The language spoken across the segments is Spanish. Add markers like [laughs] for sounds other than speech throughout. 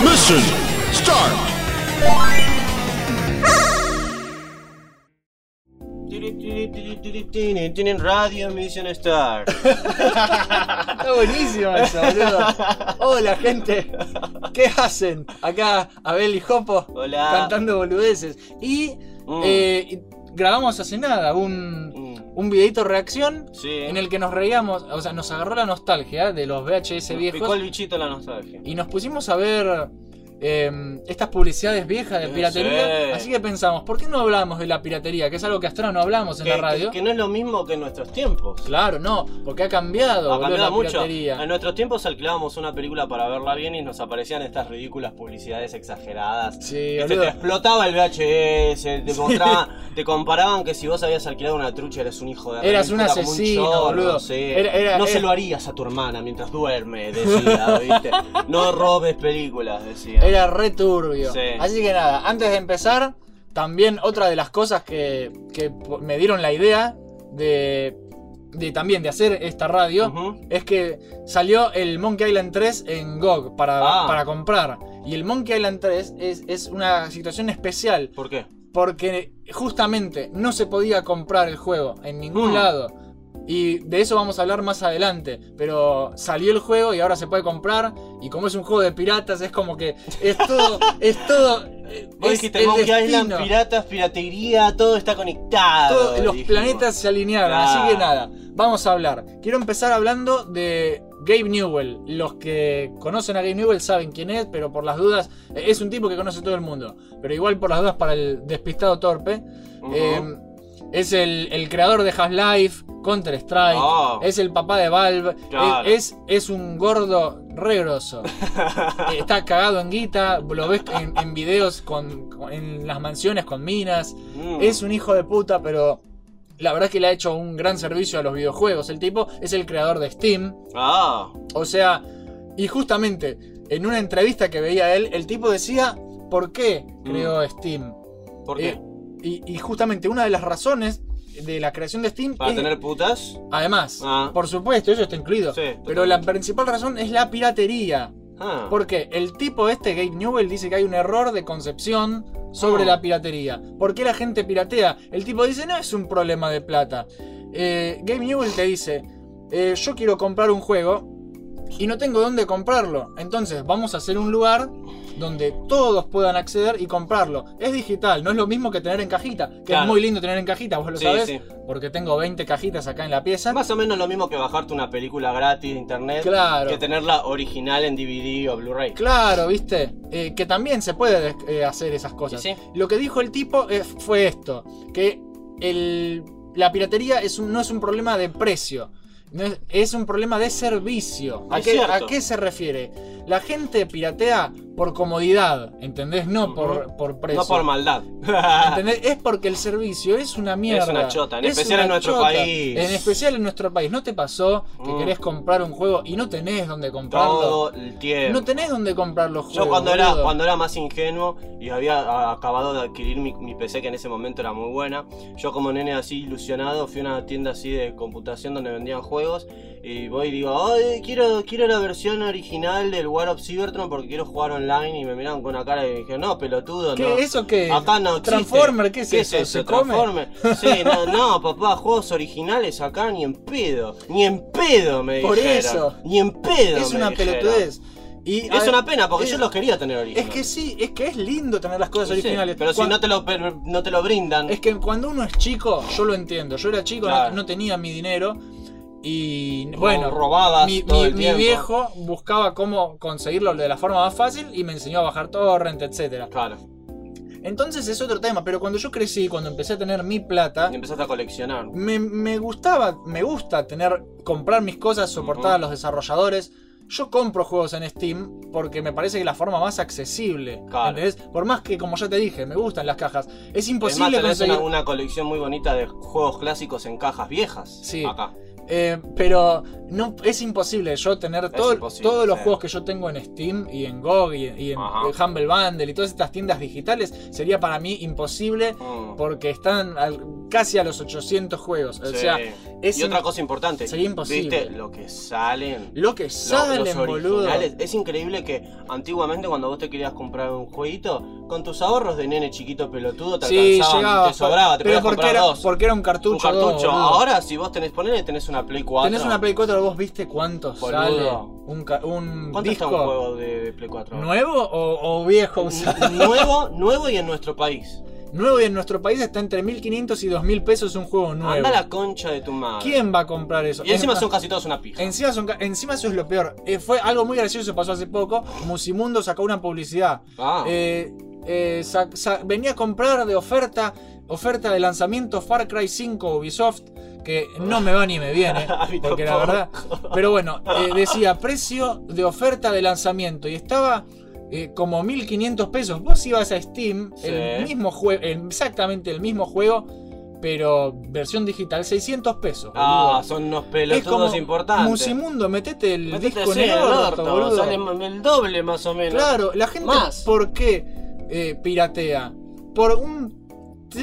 Mission start. Radio Mission Star. Está buenísimo eso, boludo. Hola, gente. ¿Qué hacen? Acá Abel y Jopo cantando boludeces. Y grabamos hace nada un, Mm. un videito reacción Sí. en el que nos reíamos, o sea, nos agarró la nostalgia de los VHS Nos viejos Picó el bichito la nostalgia. y nos pusimos a ver eh, estas publicidades viejas de piratería. sí. Así que pensamos, ¿por qué no hablamos de la piratería? Que es algo que hasta ahora no hablamos en Que, la radio. que- que no es lo mismo que en nuestros tiempos. Claro, no, porque ha cambiado, Ha cambiado la mucho. piratería. En nuestros tiempos alquilábamos una película para verla bien y nos aparecían estas ridículas publicidades exageradas. Sí, boludo. te explotaba el VHS, te [laughs] te comparaban que si vos habías alquilado una trucha eras un hijo de Eras un asesino, chorro, boludo. sí. Era- era- no era- se lo harías a tu hermana mientras duerme, decía, [laughs] ¿viste? No robes películas, decía. Era re turbio. Sí. Así que nada, antes de empezar, también otra de las cosas que, que me dieron la idea de, de también de hacer esta radio es que salió el Monkey Island 3 en GOG para, Ah. para comprar. Y el Monkey Island 3 es, es una situación especial ¿Por qué? porque justamente no se podía comprar el juego en ningún Mm. lado. Y de eso vamos a hablar más adelante. Pero salió el juego y ahora se puede comprar. Y como es un juego de piratas, es como que es todo. es todo. Vos es dijiste Monkey Island, piratas, piratería, todo está conectado. Todo- los dijimos. planetas se alinearon. Así que nada, vamos a hablar. Quiero empezar hablando de Gabe Newell. Los que conocen a Gabe Newell saben quién es, pero por las dudas, es un tipo que conoce todo el mundo. Pero igual por las dudas para el despistado torpe. Eh, es el, el creador de Half-Life, Counter-Strike, Ah. es el papá de Valve, Claro. es, es un gordo re grosso. [laughs] Eh, Está cagado en guita, lo ves en, en videos con, en las mansiones con minas. Mm. Es un hijo de puta, pero la verdad es que le ha hecho un gran servicio a los videojuegos. El tipo es el creador de Steam. Ah, O sea, y justamente en una entrevista que veía él, el tipo decía por qué creó Steam. ¿por qué? Eh, y, y justamente una de las razones de la creación de Steam ¿Para es- tener putas? además, Ah. por supuesto, eso está incluido. Sí, pero la principal razón es la piratería. Ah. Porque el tipo este, Gabe Newell, dice que hay un error de concepción sobre Ah. la piratería. ¿Por qué la gente piratea? El tipo dice, no es un problema de plata. Eh, Gabe Newell te dice, eh, yo quiero comprar un juego y no tengo dónde comprarlo. Entonces vamos a hacer un lugar donde todos puedan acceder y comprarlo. Es digital, no es lo mismo que tener en cajita. Que Claro. es muy lindo tener en cajita, vos lo Sí, sabés. sí. Porque tengo 20 cajitas acá en la pieza. Más o menos lo mismo que bajarte una película gratis de internet Claro. que tenerla original en DVD o Blu-ray. Claro, viste, Eh, que también se puede eh, hacer esas cosas. Sí. Lo que dijo el tipo eh, fue esto, que el- la piratería es un- no es un problema de precio, es, un problema de servicio. ¿A qué, a qué se refiere? La gente piratea por comodidad, ¿entendés? No por, por precio. No por maldad. [laughs] ¿Entendés? Es porque el servicio es una mierda. Es una chota, en Es especial en nuestro chota. país. En especial en nuestro país. ¿No te pasó que Mm. querés comprar un juego y no tenés dónde comprarlo? Todo el tiempo. No tenés dónde comprar los juegos. Yo cuando era, cuando era más ingenuo y había acabado de adquirir mi, mi PC que en ese momento era muy buena, yo como nene así ilusionado fui a una tienda así de computación donde vendían juegos y voy y digo, Ay, quiero, quiero la versión original del War of Cybertron porque quiero jugar online y me miraron con una cara y dije, no, pelotudo, ¿Qué? no. ¿Eso qué? Acá no existe. Transformer, ¿qué es eso? ¿Se come? Transformer. Sí, [laughs] no, no, papá, juegos originales acá ni en pedo. Ni en pedo me Por dijeron. eso. Ni en pedo Es me una dijeron. pelotudez. Y, Es ver, una pena porque es- yo los quería tener originales. Es que sí, es que es lindo tener las cosas Sí, originales. pero si no te, lo, no te lo brindan. Es que cuando uno es chico, yo lo entiendo. Yo era chico, no, tenía mi dinero. Y bueno, robabas mi, todo mi- el mi viejo buscaba cómo conseguirlo de la forma más fácil y me enseñó a bajar torrent, etcétera. Claro. Entonces es otro tema, pero cuando yo crecí, cuando empecé a tener mi plata, Y empezaste a coleccionar. me, me gustaba, me gusta tener, comprar mis cosas, soportar a los desarrolladores. Yo compro juegos en Steam porque me parece que es la forma más accesible. Claro. ¿entendés? Por más que, como ya te dije, me gustan las cajas. Es Es más, imposible tenés conseguir. una, una colección muy bonita de juegos clásicos en cajas viejas. Sí. Acá. Eh, pero no, es imposible yo tener todo- imposible, todos los sí. juegos que yo tengo en Steam y en GOG y, y en Ajá. eh, Humble Bundle y todas estas tiendas digitales. Sería para mí imposible Mm. porque están al- casi a los 800 juegos. O Sí. sea, es y otra cosa importante, sería imposible. ¿viste lo que salen? lo que salen, los boludo. Es increíble que antiguamente cuando vos te querías comprar un jueguito, con tus ahorros de nene chiquito pelotudo te Sí, alcanzaban, llegaba. te sobraba, te pero porque era, dos. porque era un cartucho. un cartucho. dos, boludo. Ahora si vos tenés, ponele, tenés una Play 4. Tenés una Play 4, vos viste cuántos Boludo. sale un, un ¿Cuánto disco está un juego de, de Play 4? ahora? nuevo o, o viejo usado. [laughs] nuevo, nuevo y en nuestro país. Nuevo y en nuestro país está entre 1500 y 2000 pesos un juego nuevo. Anda la concha de tu madre. ¿Quién va a comprar eso? Y encima Es son casi todos una pija. Encima, son encima eso es lo peor. Eh, fue algo muy gracioso pasó hace poco. Musimundo sacó una publicidad. Ah. Eh, eh, venía a comprar de oferta oferta de lanzamiento Far Cry 5 Ubisoft que no me va ni me viene [laughs] porque la verdad pero bueno eh, decía precio de oferta de lanzamiento y estaba eh, como 1500 pesos vos ibas a Steam Sí. el mismo juego exactamente el mismo juego pero versión digital 600 pesos Ah, boludo. son unos pelotudos importantes. Musimundo metete el disco en el orto, boludo. sale el doble más o menos. Claro, la gente, Más. ¿por qué eh, piratea? Por un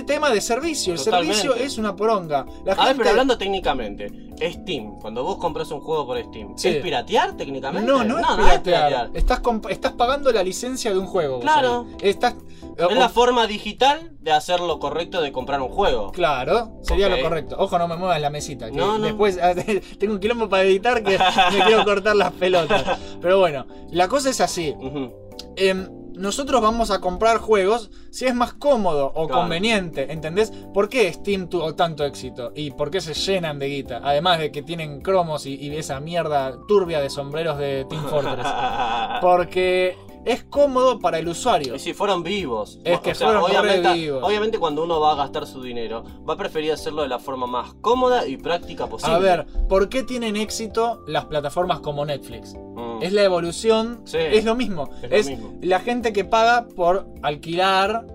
tema de servicio. El Totalmente. servicio es una poronga. La A ver, pero hablando técnicamente, Steam, cuando vos compras un juego por Steam, Sí. ¿es piratear técnicamente? No, no, es no piratear. Estás, pagando la licencia de un juego. Claro. Estás, Es la forma digital de hacer lo correcto de comprar un juego. Claro, sería lo correcto. Ojo, no me muevas la mesita. Que No, no. Después [laughs] tengo un quilombo para editar que [laughs] me quiero cortar las pelotas. Pero bueno, la cosa es así. Nosotros vamos a comprar juegos si es más cómodo o Claro. conveniente, ¿entendés? ¿Por qué Steam tuvo tanto éxito? ¿Y por qué se llenan de guita? Además de que tienen cromos y, y esa mierda turbia de sombreros de Team [laughs] Fortress. [laughs] Porque es cómodo para el usuario. Y si fueron vivos. Es que fueron obviamente, vivos. obviamente cuando uno va a gastar su dinero, va a preferir hacerlo de la forma más cómoda y práctica posible. A ver, ¿por qué tienen éxito las plataformas como Netflix? Mm. Es la evolución, Sí. es lo mismo. Es lo Es, mismo. la gente que paga por alquilar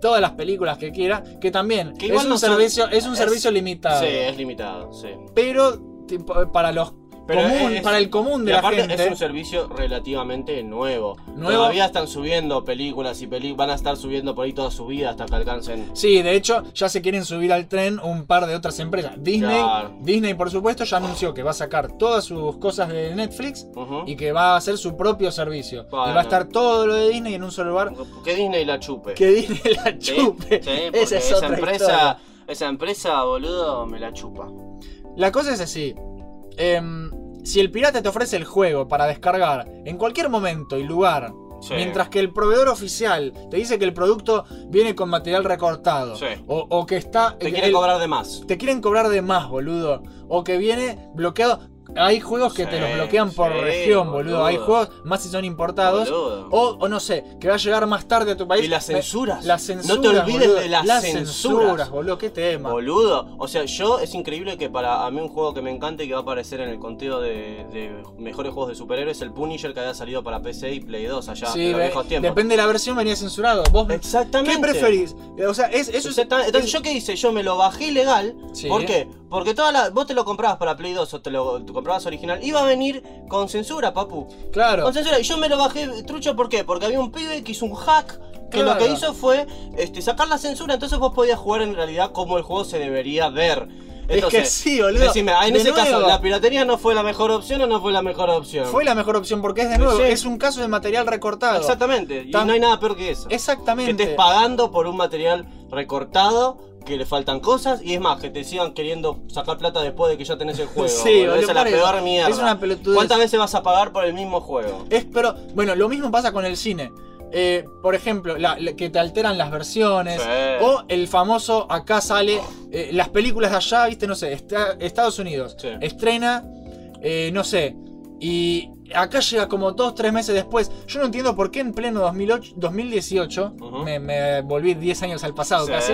todas las películas que quiera, que también Que es un no son- servicio, es un servicio limitado. Sí, es limitado, sí. Pero tipo, para los Pero común- es- para el común de y la aparte gente. es un servicio relativamente nuevo. Nuevo. Todavía están subiendo películas y peli van a estar subiendo por ahí toda su vida hasta que alcancen. Sí, de hecho, ya se quieren subir al tren un par de otras empresas. Disney, Claro. Disney, por supuesto, ya anunció que va a sacar todas sus cosas de Netflix y que va a hacer su propio servicio. Y va a estar todo lo de Disney en un solo lugar. Que Disney la chupe. Que Disney la chupe. sí, [laughs] Esa es esa otra empresa, historia. esa empresa, boludo, me la chupa. La cosa es así. Em, si el pirata te ofrece el juego para descargar en cualquier momento y lugar, Sí. mientras que el proveedor oficial te dice que el producto viene con material recortado, Sí. o, o que está... Te el- quiere cobrar de más. Te quieren cobrar de más, boludo. O que viene bloqueado. Hay juegos que te los bloquean por región, boludo. boludo. Hay juegos, más si son importados. O, o no sé, que va a llegar más tarde a tu país. Y las censuras. Las No te olvides boludo. de las censuras. boludo. Qué tema. Boludo, o sea, yo es increíble que para a mí un juego que me encanta y que va a aparecer en el conteo de, de mejores juegos de superhéroes, el Punisher que había salido para PC y Play 2 allá Sí, en los ve- viejos tiempos. depende de la versión, venía censurado. ¿Vos Exactamente. qué preferís? O sea, es, eso es. Entonces, es- ¿yo qué hice? Yo me lo bajé ilegal. Sí. ¿Por qué? Porque toda la, vos te lo comprabas para Play 2 o te lo te comprabas original. Iba a venir con censura, papu. Claro. Con censura. Y yo me lo bajé trucho, ¿por qué? Porque había un pibe que hizo un hack. Que Claro. lo que hizo fue este, sacar la censura. Entonces vos podías jugar en realidad como el juego se debería ver. Es que sí, boludo. Decime, ah, en De ese caso, ¿la piratería no fue la mejor opción o no fue la mejor opción? Fue la mejor opción porque es de nuevo. Sí. Es un caso de material recortado. Exactamente. Y Tan- no hay nada peor que eso. Que Exactamente. estés pagando por un material recortado, que le faltan cosas, y es más, que te sigan queriendo sacar plata después de que ya tenés el juego. [laughs] Sí, boludo. Esa es la peor mierda. Es una pelotudez. ¿Cuántas veces vas a pagar por el mismo juego? Es, pero, bueno, lo mismo pasa con el cine. Eh, por ejemplo, la- la- que te alteran las versiones. Sí. O el famoso, acá sale, eh, las películas de allá, viste, no sé, está- Estados Unidos. Sí. Estrena, eh, no sé. Y acá llega como dos, tres meses después. Yo no entiendo por qué en pleno 2008, 2018, Ujú. me, me volví 10 años al pasado Sí. casi.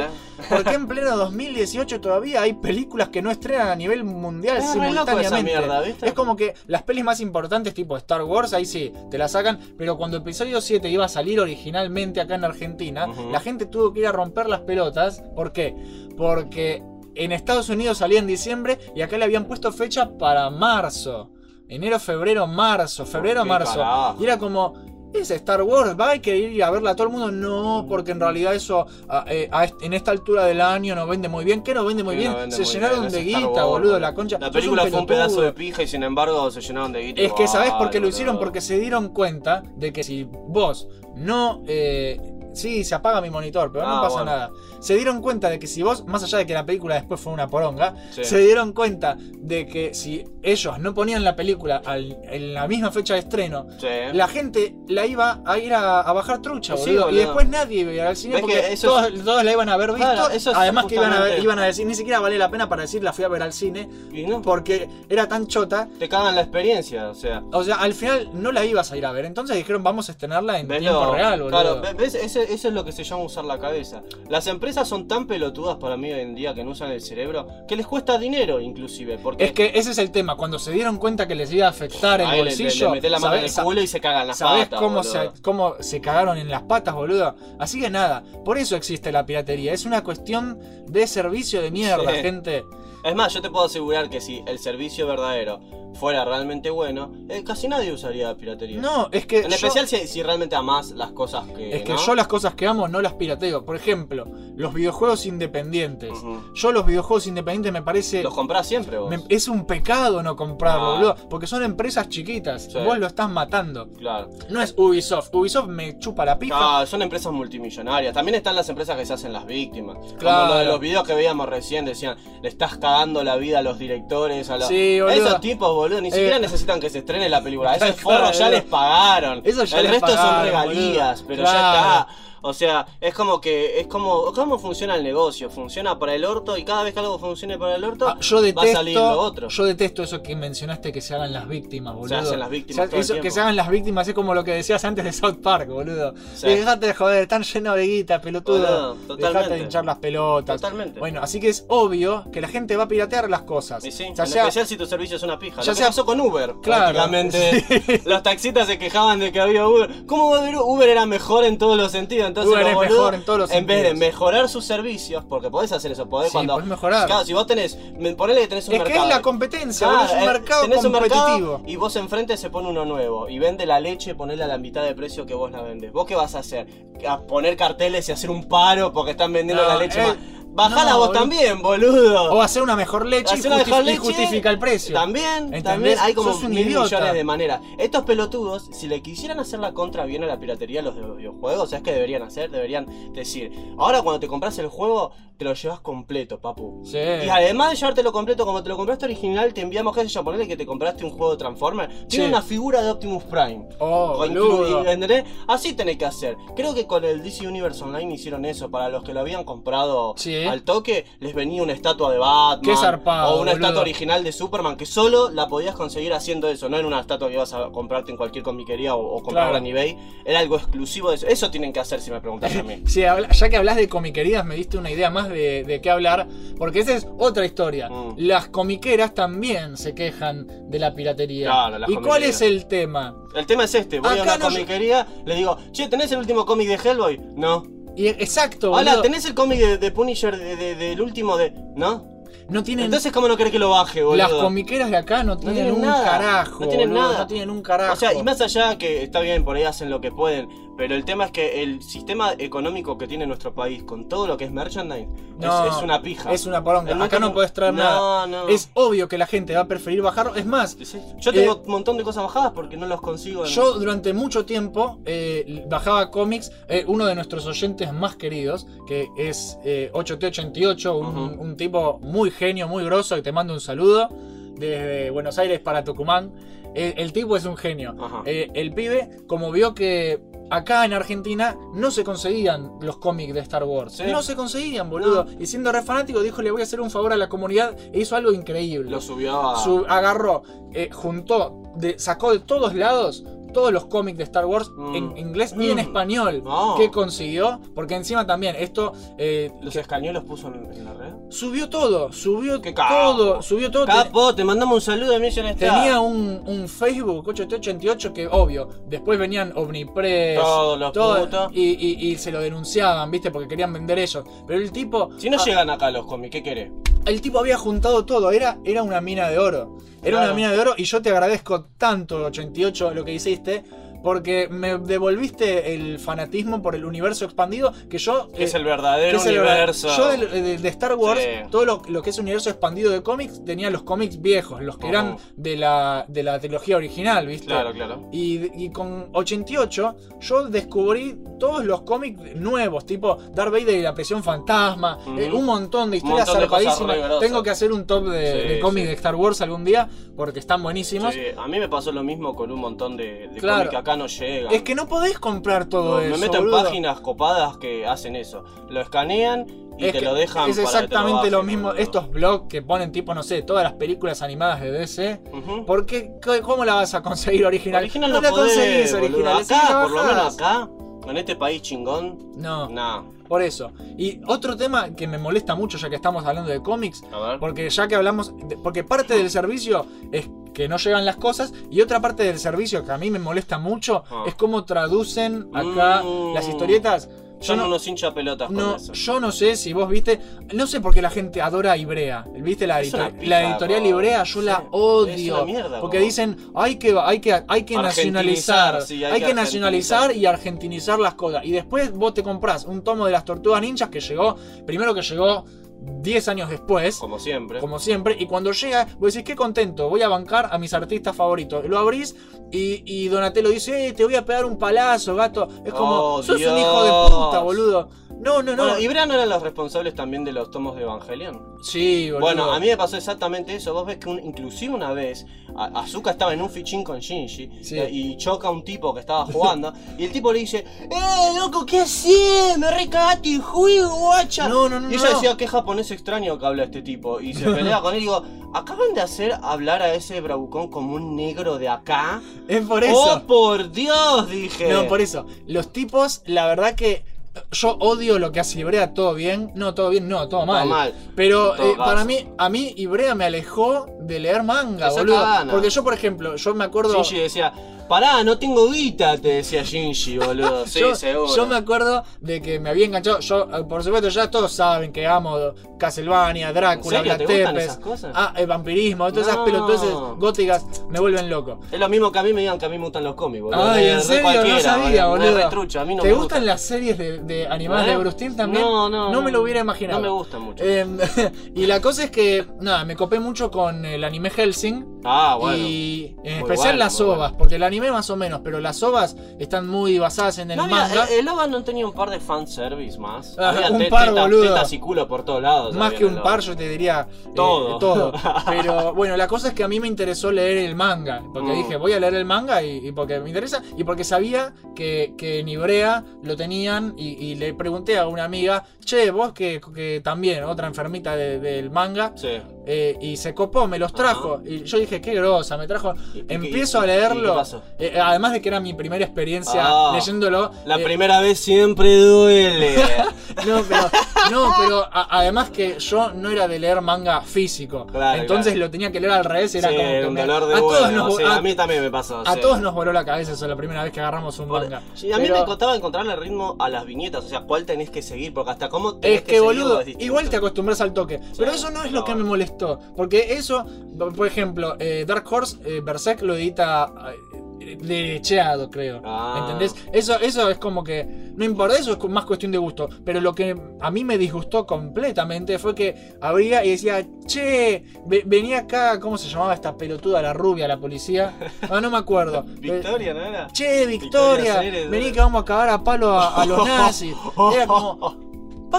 ¿Por qué en pleno 2018 todavía hay películas que no estrenan a nivel mundial Es simultáneamente? Es como que las pelis más importantes, tipo Star Wars, ahí sí, te la sacan. Pero cuando episodio 7 iba a salir originalmente acá en Argentina, la gente tuvo que ir a romper las pelotas. ¿Por qué? Porque en Estados Unidos salía en diciembre y acá le habían puesto fecha para marzo. Enero, febrero, marzo, febrero, marzo. carajo? Y era como, es Star Wars, va, hay que ir a verla a todo el mundo. No, porque en realidad eso a- eh, a en esta altura del año no vende muy bien. ¿Qué no vende muy Sí, bien? no vende Se muy llenaron bien, de es guita, Wars, boludo, la concha. La película fue un pedazo de pija y sin embargo se llenaron de guita. Es que ¿sabés por qué lo hicieron? Porque se dieron cuenta de que si vos no... eh, sí, se apaga mi monitor, pero no Ah, pasa bueno. nada. Se dieron cuenta de que si vos, más allá de que la película después fue una poronga, Sí. se dieron cuenta de que si ellos no ponían la película al- en la misma fecha de estreno, Sí. la gente la iba a ir a, a bajar trucha, Sí, boludo. Y después nadie iba a ir al cine ¿Ves porque que eso todos, es- todos la iban a haber visto. Claro, eso es Además que iban a, iban a decir, ni siquiera vale la pena para decir la fui a ver al cine, no, porque era tan chota te cagan la experiencia, o sea. o sea, al final no la ibas a ir a ver. Entonces dijeron, vamos a estrenarla en ¿Ves tiempo real, boludo. Claro, ve- ¿ves? Ese- eso es lo que se llama usar la cabeza. Las empresas son tan pelotudas para mí hoy en día que no usan el cerebro que les cuesta dinero, inclusive. Porque Es que ese es el tema. Cuando se dieron cuenta que les iba a afectar el ahí le- le- bolsillo. le, la mano en el ¿sabés- culo y se cagan las ¿Sabés patas. cómo boludo. se, cómo se cagaron en las patas, boludo? Así que nada, por eso existe la piratería. Es una cuestión de servicio de mierda, Sí. gente. Es más, yo te puedo asegurar que si el servicio verdadero fuera realmente bueno, eh, casi nadie usaría piratería. No, es que. En yo- especial si, si realmente amás las cosas que. Es que ¿no? yo las cosas que amo no las pirateo. Por ejemplo, los videojuegos independientes. Yo los videojuegos independientes me parece. Los comprás siempre vos. me- es un pecado no comprarlo, Ah. boludo. Porque son empresas chiquitas. Sí. Vos lo estás matando. Claro. No es Ubisoft. Ubisoft me chupa la pija. Ah, son empresas multimillonarias. También están las empresas que se hacen las víctimas. Claro. Como lo de los videos que veíamos recién, decían, le estás cagando la vida a los directores, a los... Sí, boludo. Esos tipos, boludo, ni siquiera Eh. necesitan que se estrene la película. [laughs] Esos Claro, forros ya les pagaron. Eso ya El les resto son regalías, boludo. pero Claro. ya está. O sea, es como que, es como, ¿cómo funciona el negocio? Funciona para el orto y cada vez que algo funcione para el orto, Ah, yo va a salir lo otro. yo detesto eso que mencionaste que se hagan las víctimas, boludo. hacen las víctimas Se- eso, que se hagan las víctimas es como lo que decías antes de South Park, boludo. Sí. Dejate de joder, están llenos de guita, pelotudo. Boludo, Dejate de hinchar las pelotas. Totalmente. Bueno, así que es obvio que la gente va a piratear las cosas. Y sí, Ya en sea- especial si tu servicio es una pija. ya Lo sea- pasó con Uber. Claro, [laughs] sí. Los taxistas se quejaban de que había Uber. ¿Cómo va a haber Uber era mejor en todos los sentidos? Entonces, Uber los es boludos, mejor en todos los En vez de sentidos. mejorar sus servicios, porque podés hacer eso, podés Sí, cuando. podés mejorar. Claro, si vos tenés. Ponele que tenés un Es que mercado. es la competencia, Claro, boludo, es un eh, mercado tenés un mercado competitivo. y vos enfrente se pone uno nuevo y vende la leche, ponele a la mitad de precio que vos la vendes. ¿Vos qué vas a hacer? ¿A poner carteles y hacer un paro porque están vendiendo No, la leche eh, más? Bajala no, vos boludo. también, boludo. O hacer una mejor leche y, Hacer una justi- mejor y leche, justifica el precio. También, ¿Entendés? también hay como un mil idiota. millones de maneras. Estos pelotudos, si le quisieran hacer la contra bien a la piratería de los videojuegos, ¿sabes qué deberían hacer? Deberían decir, ahora cuando te compras el juego, te lo llevas completo, papu. Sí. Y además de llevártelo completo, como te lo compraste original, te enviamos, qué sé yo, ponerle que te compraste un juego de Transformers. Tiene una figura de Optimus Prime. Oh. Así tenés que hacer. Creo que con el DC Universe Online hicieron eso. Para los que lo habían comprado Sí. Al toque, les venía una estatua de Batman. Qué zarpado, O una boludo. estatua original de Superman que solo la podías conseguir haciendo eso. No era una estatua que ibas a comprarte en cualquier comiquería o, o comprarla Claro. en eBay. Era algo exclusivo de eso. Eso tienen que hacer si me preguntas a mí. [laughs] Sí, ya que hablas de comiquerías, me diste una idea más de, de qué hablar, porque esa es otra historia. Mm. Las comiqueras también se quejan de la piratería. Claro, las ¿Y cuál es el tema? El tema es este. Voy a Acá una no- comiquería, le digo, che, ¿tenés el último cómic de Hellboy? No. Y exacto, Hola, boludo. ¿tenés el cómic de, de Punisher de- de- del último de.? ¿No? No tienen. Entonces, ¿cómo no querés que lo baje, boludo? las comiqueras de acá no tienen, tienen un nada, carajo. no tienen boludo, nada. No tienen un carajo. O sea, y más allá que está bien, por ahí hacen lo que pueden, pero el tema es que el sistema económico que tiene nuestro país con todo lo que es merchandise No, es, es una pija. Es una poronga. El Acá no podés traer no, nada. no. Es obvio que la gente va a preferir bajarlo. Es más. Yo tengo Eh, un montón de cosas bajadas porque no los consigo. en- Yo durante mucho tiempo eh, bajaba cómics. eh, uno de nuestros oyentes más queridos, que es eh, 8T88, un, Ujú. un tipo muy genio, muy grosso, que te mando un saludo desde Buenos Aires para Tucumán. El tipo es un genio. Eh, el pibe, como vio que acá en Argentina no se conseguían los cómics de Star Wars. Sí. No se conseguían, boludo. Y siendo re fanático, dijo: Le voy a hacer un favor a la comunidad. E hizo algo increíble. Lo subió a. Agarró, eh, juntó, de- sacó de todos lados todos los cómics de Star Wars Mm. en inglés y en Mm. español. No. ¿Qué consiguió? Porque encima también esto eh, ¿Los que- escaneó los puso en, en la red? subió todo, subió todo, subió todo. Te- Capo, te mandamos un saludo de Mission Star. Tenía un, un Facebook 888 que obvio, después venían Omnipress, Todos los putos. y, y- y se lo denunciaban, ¿viste? Porque querían vender ellos. Pero el tipo Si no ah, llegan acá los cómics, ¿qué querés? el tipo había juntado todo, era, era una mina de oro. Era Claro. una mina de oro y yo te agradezco tanto, 88, lo que hiciste, permite porque me devolviste el fanatismo por el universo expandido que yo... Que es eh, el verdadero es el- universo. Yo de, de- de Star Wars, Sí. todo lo, lo que es universo expandido de cómics, tenía los cómics viejos, los que eran de la, de la trilogía original, ¿viste? Claro, claro. Y, y con 88 yo descubrí todos los cómics nuevos, tipo Darth Vader y la presión fantasma, eh, un montón de historias montón zarpadísimas. Tengo que hacer un top de, Sí, de cómics sí. de Star Wars algún día porque están buenísimos. A mí me pasó lo mismo con un montón de, de Claro. cómics que acá no llegan. Es que no podés comprar todo No, eso. me meto en páginas copadas que hacen eso. Lo escanean y Es te lo dejan Es para lo exactamente lo, mismo. boludo. Estos blogs que ponen tipo, no sé, todas las películas animadas de DC. Ujú. ¿Por qué? ¿Cómo- ¿Cómo la vas a conseguir original? Original no la podés, conseguís original. Acá, por lo menos acá, en este país chingón, No. nah. Por eso. Y otro tema que me molesta mucho, ya que estamos hablando de cómics, A ver. porque ya que hablamos, de- porque parte del servicio es que no llegan las cosas y otra parte del servicio que a mí me molesta mucho Ah. es cómo traducen acá Mm. las historietas. Yo Son no, unos hincha pelotas con no, eso. yo no sé si vos viste, no sé por qué la gente adora a Ibrea. ¿Viste la, Es una edito- pija, la editorial bro. Ibrea? Yo Sí, la odio. mierda, porque bro. dicen, hay que, hay que, hay que nacionalizar. sí, hay hay que que nacionalizar y argentinizar las cosas. Y después vos te comprás un tomo de las tortugas ninjas que llegó, primero que llegó 10 años después. Como siempre. Como siempre, y cuando llega, vos decís, qué contento, voy a bancar a mis artistas favoritos. Lo abrís y, y Donatello dice, eh, te voy a pegar un palazo, gato. Es como, Oh, sos un hijo de puta, boludo. No, no, no. Bueno, ¿y Brea no eran los responsables también de los tomos de Evangelion? Sí, boludo. Bueno, a mí me pasó exactamente eso. Vos ves que un- inclusive una vez Azuka estaba en un fichín con Shinji Sí. eh, y choca a un tipo que estaba jugando [laughs] y el tipo le dice, ¡Eh, loco, qué haces! Me recagaste el juego, guacha. No, no, no, Y ella no. decía, qué japonés extraño que habla este tipo. Y se pelea con él y digo, acaban de hacer hablar a ese bravucón como un negro de acá. Es por eso. ¡Oh, por Dios! Dije. No, por eso. Los tipos, la verdad que yo odio lo que hace Ibrea, todo bien. No, todo bien, no, todo mal. mal. Pero todo eh, para mí, a mí Ibrea me alejó de leer manga, boludo. Porque yo, por ejemplo, yo me acuerdo. Shinji decía, pará, no tengo guita, te decía Shinji, boludo. [laughs] Sí, yo, seguro. yo me acuerdo de que me había enganchado. Yo, eh, por supuesto, ya todos saben que amo Castlevania, Drácula, ¿En serio? Black ¿Te gustan Tepes. esas cosas? Ah, el vampirismo, todas esas No. pelotudeces góticas me vuelven loco. Es lo mismo que a mí me digan que a mí me gustan los cómics, boludo. Ay, en serio, no sabía, boludo. boludo. Trucho, a mí no ¿Te me gustan gusta. las series de, ¿Eh? de Bruce Timm también? No, no, No me lo hubiera imaginado. No me gusta mucho. Eh, [laughs] y la cosa es que, nada, me copé mucho con el anime Helsing. ah, bueno. Y en Muy especial bueno, las ovas, bueno. porque el anime más o menos, pero las ovas están muy basadas en el No, manga. el, el Logan no tenía un par de fanservice más. Ah, Había un te- par, tetas- boludo. tetas y culo por todos lados. Más que un par, yo te diría eh, Todo. todo. [laughs] Pero bueno, la cosa es que a mí me interesó leer el manga. Porque Mm. dije, voy a leer el manga y, y porque me interesa. Y porque sabía que, que en Ibrea lo tenían. Y, y le pregunté a una amiga, che, vos que, que también, otra enfermita de- del manga. Sí. eh, y se copó, me los trajo. Y yo dije, qué grosa, me trajo. ¿Y qué- Empiezo a leerlo. Pasó? eh, además de que era mi primera experiencia Ah. leyéndolo. La eh, primera vez siempre duele. [laughs] no, pero, no, pero a- además que yo no era de leer manga físico. Claro, entonces claro. lo tenía que leer al revés. Era Sí, como que un dolor de a, todos nos, a, a mí también me pasó. a sí. todos nos voló la cabeza eso la primera vez que agarramos un manga. Sí, a mí Pero me costaba encontrarle ritmo a las viñetas, o sea, cuál tenés que seguir, porque hasta cómo tenés Es que, seguirlo boludo, es igual te acostumbras al toque. Pero eso no es lo que me molestó. Porque eso, por ejemplo, eh, Dark Horse, eh, Berserk lo edita eh, derecheado, creo. Ah. ¿Entendés? Eso, eso es como que. No importa, eso es más cuestión de gusto. Pero lo que a mí me disgustó completamente fue que abría y decía, che, ve- venía acá, ¿cómo se llamaba esta pelotuda, la rubia, la policía? [laughs] Ah, no me acuerdo. [laughs] Victoria, ¿no era? Che, Victoria Victoria, Ceres, vení que vamos a cagar a palo a, a los [laughs] nazis. Era como,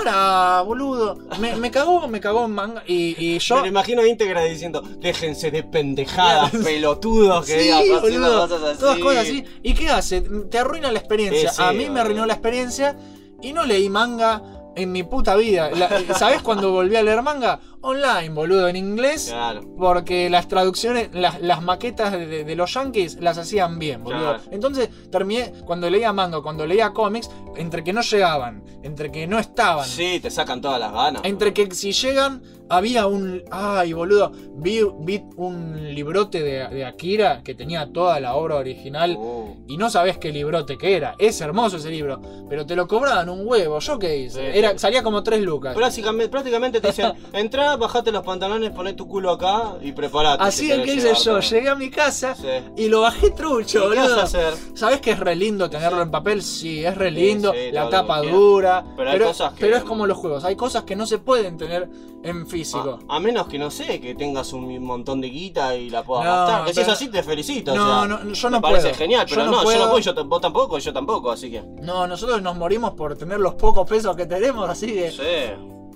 para, boludo. Me, me cagó, me cagó en manga. Y, y yo. Me lo imagino íntegra diciendo, déjense de pendejadas, [laughs] pelotudos, que Sí, digan haciendo boludo, cosas así. Todas cosas así. ¿Y qué hace? Te arruina la experiencia. Sí, sí, a mí me arruinó la experiencia y no leí manga en mi puta vida. La- ¿Sabés cuando volví a leer manga? Online, boludo, en inglés. Claro. Porque las traducciones, las, las maquetas de, de- de los yankees las hacían bien, boludo. Claro. Entonces terminé, cuando leía manga, cuando leía cómics, entre que no llegaban, entre que no estaban, Sí, te sacan todas las ganas. entre que si llegan Había un. Ay, boludo. Vi, vi un librote de, de Akira que tenía toda la obra original. Uh, Y no sabés qué librote que era. Es hermoso ese libro. Pero te lo cobraban un huevo. ¿Yo qué hice? Era, salía como tres lucas. prácticamente, prácticamente te dicen, [laughs] entrá, bajate los pantalones, poné tu culo acá y preparate. Así es que hice yo. llevártelo". Llegué a mi casa Sí. y lo bajé trucho, ¿Y ¿Qué vas boludo. a hacer? ¿Sabés que es re lindo tenerlo Sí. en papel? Sí, es re lindo. sí, la tapa dura. Pero hay cosas que- pero es como los juegos. Hay cosas que no se pueden tener en físico. A, a menos que no sé, que tengas un montón de guita y la puedas No, gastar. Que si es pero- así, te felicito. No, o sea, no, yo no me parece puedo. genial, Yo pero no yo no puedo, yo, vos tampoco, yo tampoco, así que. No, nosotros nos morimos por tener los pocos pesos que tenemos, así que Sí.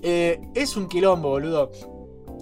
eh, es un quilombo, boludo.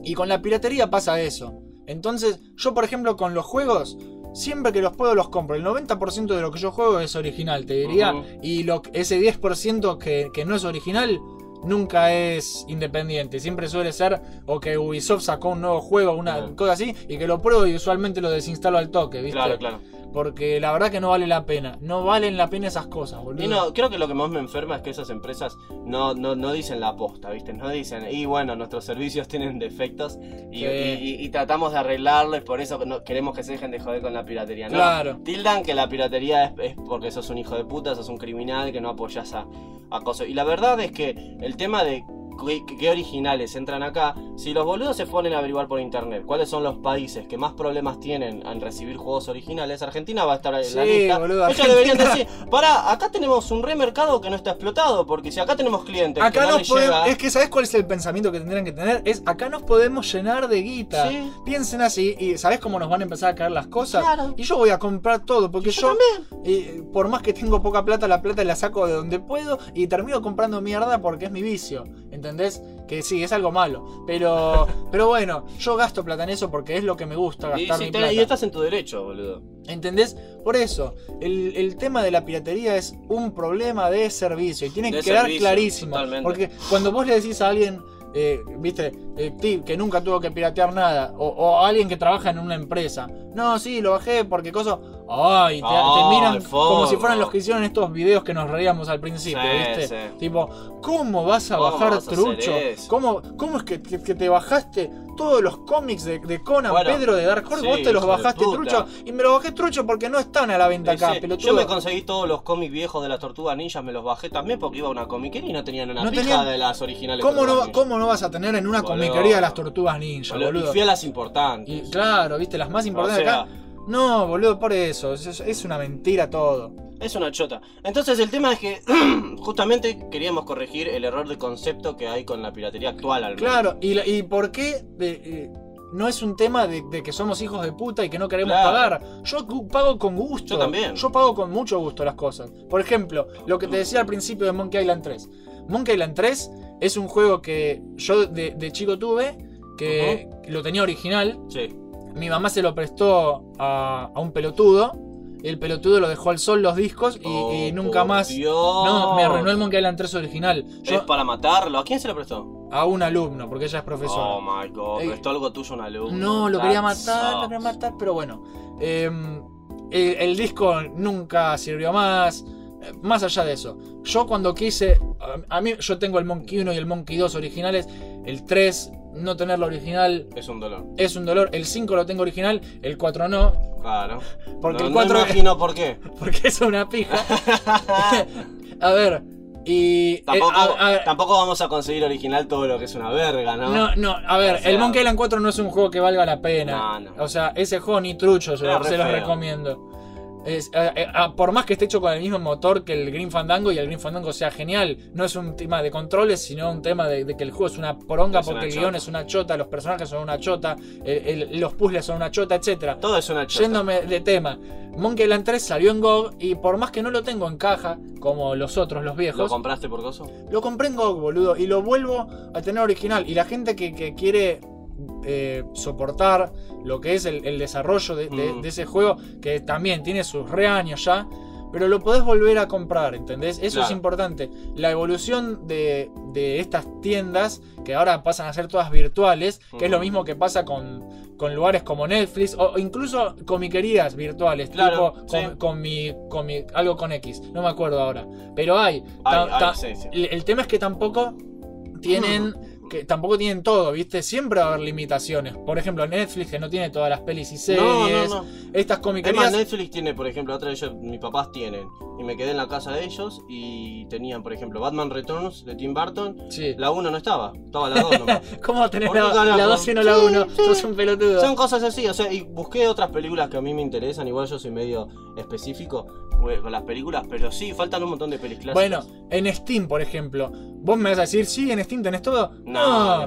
Y con la piratería pasa eso. Entonces, yo por ejemplo con los juegos, siempre que los puedo los compro. El 90% de lo que yo juego es original, te diría. Y lo, ese 10% que, que no es original, nunca es independiente. Siempre suele ser o que Ubisoft sacó un nuevo juego, una cosa así, y que lo pruebo y usualmente lo desinstalo al toque, ¿viste? Claro, claro. Porque la verdad que no vale la pena. No valen la pena esas cosas, boludo. Y no, creo que lo que más me enferma es que esas empresas no, no, no dicen la posta, ¿viste? No dicen, y bueno, nuestros servicios tienen defectos y, Sí. y- y- y tratamos de arreglarles, por eso no- queremos que se dejen de joder con la piratería. No, Claro. tildan que la piratería es, es porque sos un hijo de puta, sos un criminal, que no apoyas a, a cosas. Y la verdad es que el tema de qué, qué originales entran acá, si los boludos se ponen a averiguar por internet cuáles son los países que más problemas tienen en recibir juegos originales, Argentina va a estar en la lista. boludo, Ellos deberían decir, pará, acá tenemos un remercado que no está explotado, porque si acá tenemos clientes Acá que no nos podemos, llega... es que ¿sabes cuál es el pensamiento que tendrían que tener? Es acá nos podemos llenar de guita. Sí. Piensen así y ¿sabes cómo nos van a empezar a caer las cosas? Claro. Y yo voy a comprar todo porque Yo yo, también. eh, por más que tengo poca plata, la plata la saco de donde puedo y termino comprando mierda porque es mi vicio. ¿Entendés? Que sí, es algo malo. Pero, [laughs] pero bueno, yo gasto plata en eso porque es lo que me gusta Y, gastar si mi te- plata. y estás en tu derecho, boludo. ¿Entendés? Por eso, el, el tema de la piratería es un problema de servicio y tiene que quedar servicio, clarísimo. totalmente. Porque cuando vos le decís a alguien, eh, viste, eh, que nunca tuvo que piratear nada, o, o a alguien que trabaja en una empresa, no, sí, lo bajé porque cosa. Ay, te, miran como si fueran los que hicieron estos videos que nos reíamos al principio, Sí, ¿viste? sí. Tipo, ¿cómo vas a ¿Cómo bajar vas a hacer trucho? ¿Cómo, ¿Cómo es que, que- que te bajaste todos los cómics de, de Conan, Bueno, Pedro, de Dark Horse? sí, vos te los bajaste trucho y me los bajé trucho porque no están a la venta acá, pelotudo. Yo me conseguí todos los cómics viejos de las tortugas ninjas, me los bajé también porque iba a una comiquería y no tenían una No pija tenían- de las originales. ¿Cómo no, Ninja. ¿Cómo no vas a tener en una Boludo. comiquería de las tortugas ninja, Boludo, boludo? Y fui a las importantes. Y claro, viste, las más importantes O sea, acá. No, boludo, por eso. Es, una mentira todo. Es una chota. Entonces el tema es que [clears throat] justamente queríamos corregir el error de concepto que hay con la piratería actual al menos. Claro, ¿y, la- y por qué de- eh, no es un tema de, de que somos hijos de puta y que no queremos Claro. pagar? Yo gu- pago con gusto. Yo también. Yo pago con mucho gusto las cosas. Por ejemplo, lo que te decía al principio de Monkey Island 3. Monkey Island 3 es un juego que yo de, de chico tuve, que lo tenía original. Sí. Mi mamá se lo prestó a, a un pelotudo. Y el pelotudo lo dejó al sol los discos y, Oh, y nunca por más. Dios. No, me arruinó el Monkey Island 3 original. ¿Es Yo, para matarlo? ¿A quién se lo prestó? a un alumno, porque ella es profesora. Oh my god, Eh, prestó algo tuyo a un alumno. No, lo That quería matar, lo quería matar, pero bueno. Eh, el, el disco nunca sirvió más. Eh, Más allá de eso, yo cuando quise. A mí, yo tengo el Monkey 1 y el Monkey 2 originales. El 3, no tenerlo original Es un dolor. es un dolor. El 5 lo tengo original, el 4 no. Claro. Porque no, el no 4 imagino por qué. [laughs] porque es una pija. [laughs] a ver, y. Tampoco, eh, a- a- tampoco vamos a conseguir original todo lo que es una verga, ¿no? No, no, a ver, O sea- el Monkey Island 4 no es un juego que valga la pena. No, no. O sea, ese juego ni trucho se, lo- los recomiendo. Es, eh, eh, ah, por más que esté hecho con el mismo motor que el Green Fandango y el Green Fandango sea genial, no es un tema de controles, sino un tema de, de que el juego es una poronga Es porque una el guion es una chota, los personajes son una chota, el- el- los puzzles son una chota, etcétera. Todo es una chota. Yéndome de tema, Monkey Island 3 salió en GOG y por más que no lo tengo en caja, como los otros, los ¿Lo viejos, compraste por coso? lo compré en GOG, boludo, y lo vuelvo a tener original. Y la gente que, que quiere eh, soportar lo que es el, el desarrollo de, de- Mm. de ese juego, que también tiene sus re años ya, pero lo podés volver a comprar, ¿entendés? Eso es importante. La evolución de, de estas tiendas, que ahora pasan a ser todas virtuales, que es lo Ujú. mismo que pasa con, con lugares como Netflix, o incluso comiquerías virtuales, Claro, tipo sí. con, con mi, con mi- algo con X, no me acuerdo ahora. Pero hay. Sí, sí. el, el tema es que tampoco tienen que tampoco tienen todo, ¿viste? Siempre va a haber limitaciones. Por ejemplo, Netflix, que no tiene todas las pelis y series. No, no, no. Estas comiquerías. Netflix tiene, por ejemplo, otra de ellos, mis papás tienen. Y me quedé en la casa de ellos y tenían, por ejemplo, Batman Returns de Tim Burton. Sí. La 1 no estaba, estaba la 2 nomás. [laughs] ¿Cómo tenés ¿Por qué la, carajo? la 2 y no la Sí, 1? sí. Sos un pelotudo. Son cosas así, o sea, y busqué otras películas que a mí me interesan, igual yo soy medio específico pues, con las películas, pero sí, faltan un montón de pelis clásicas. Bueno, en Steam, por ejemplo, vos me vas a decir, sí, en Steam tenés todo. no,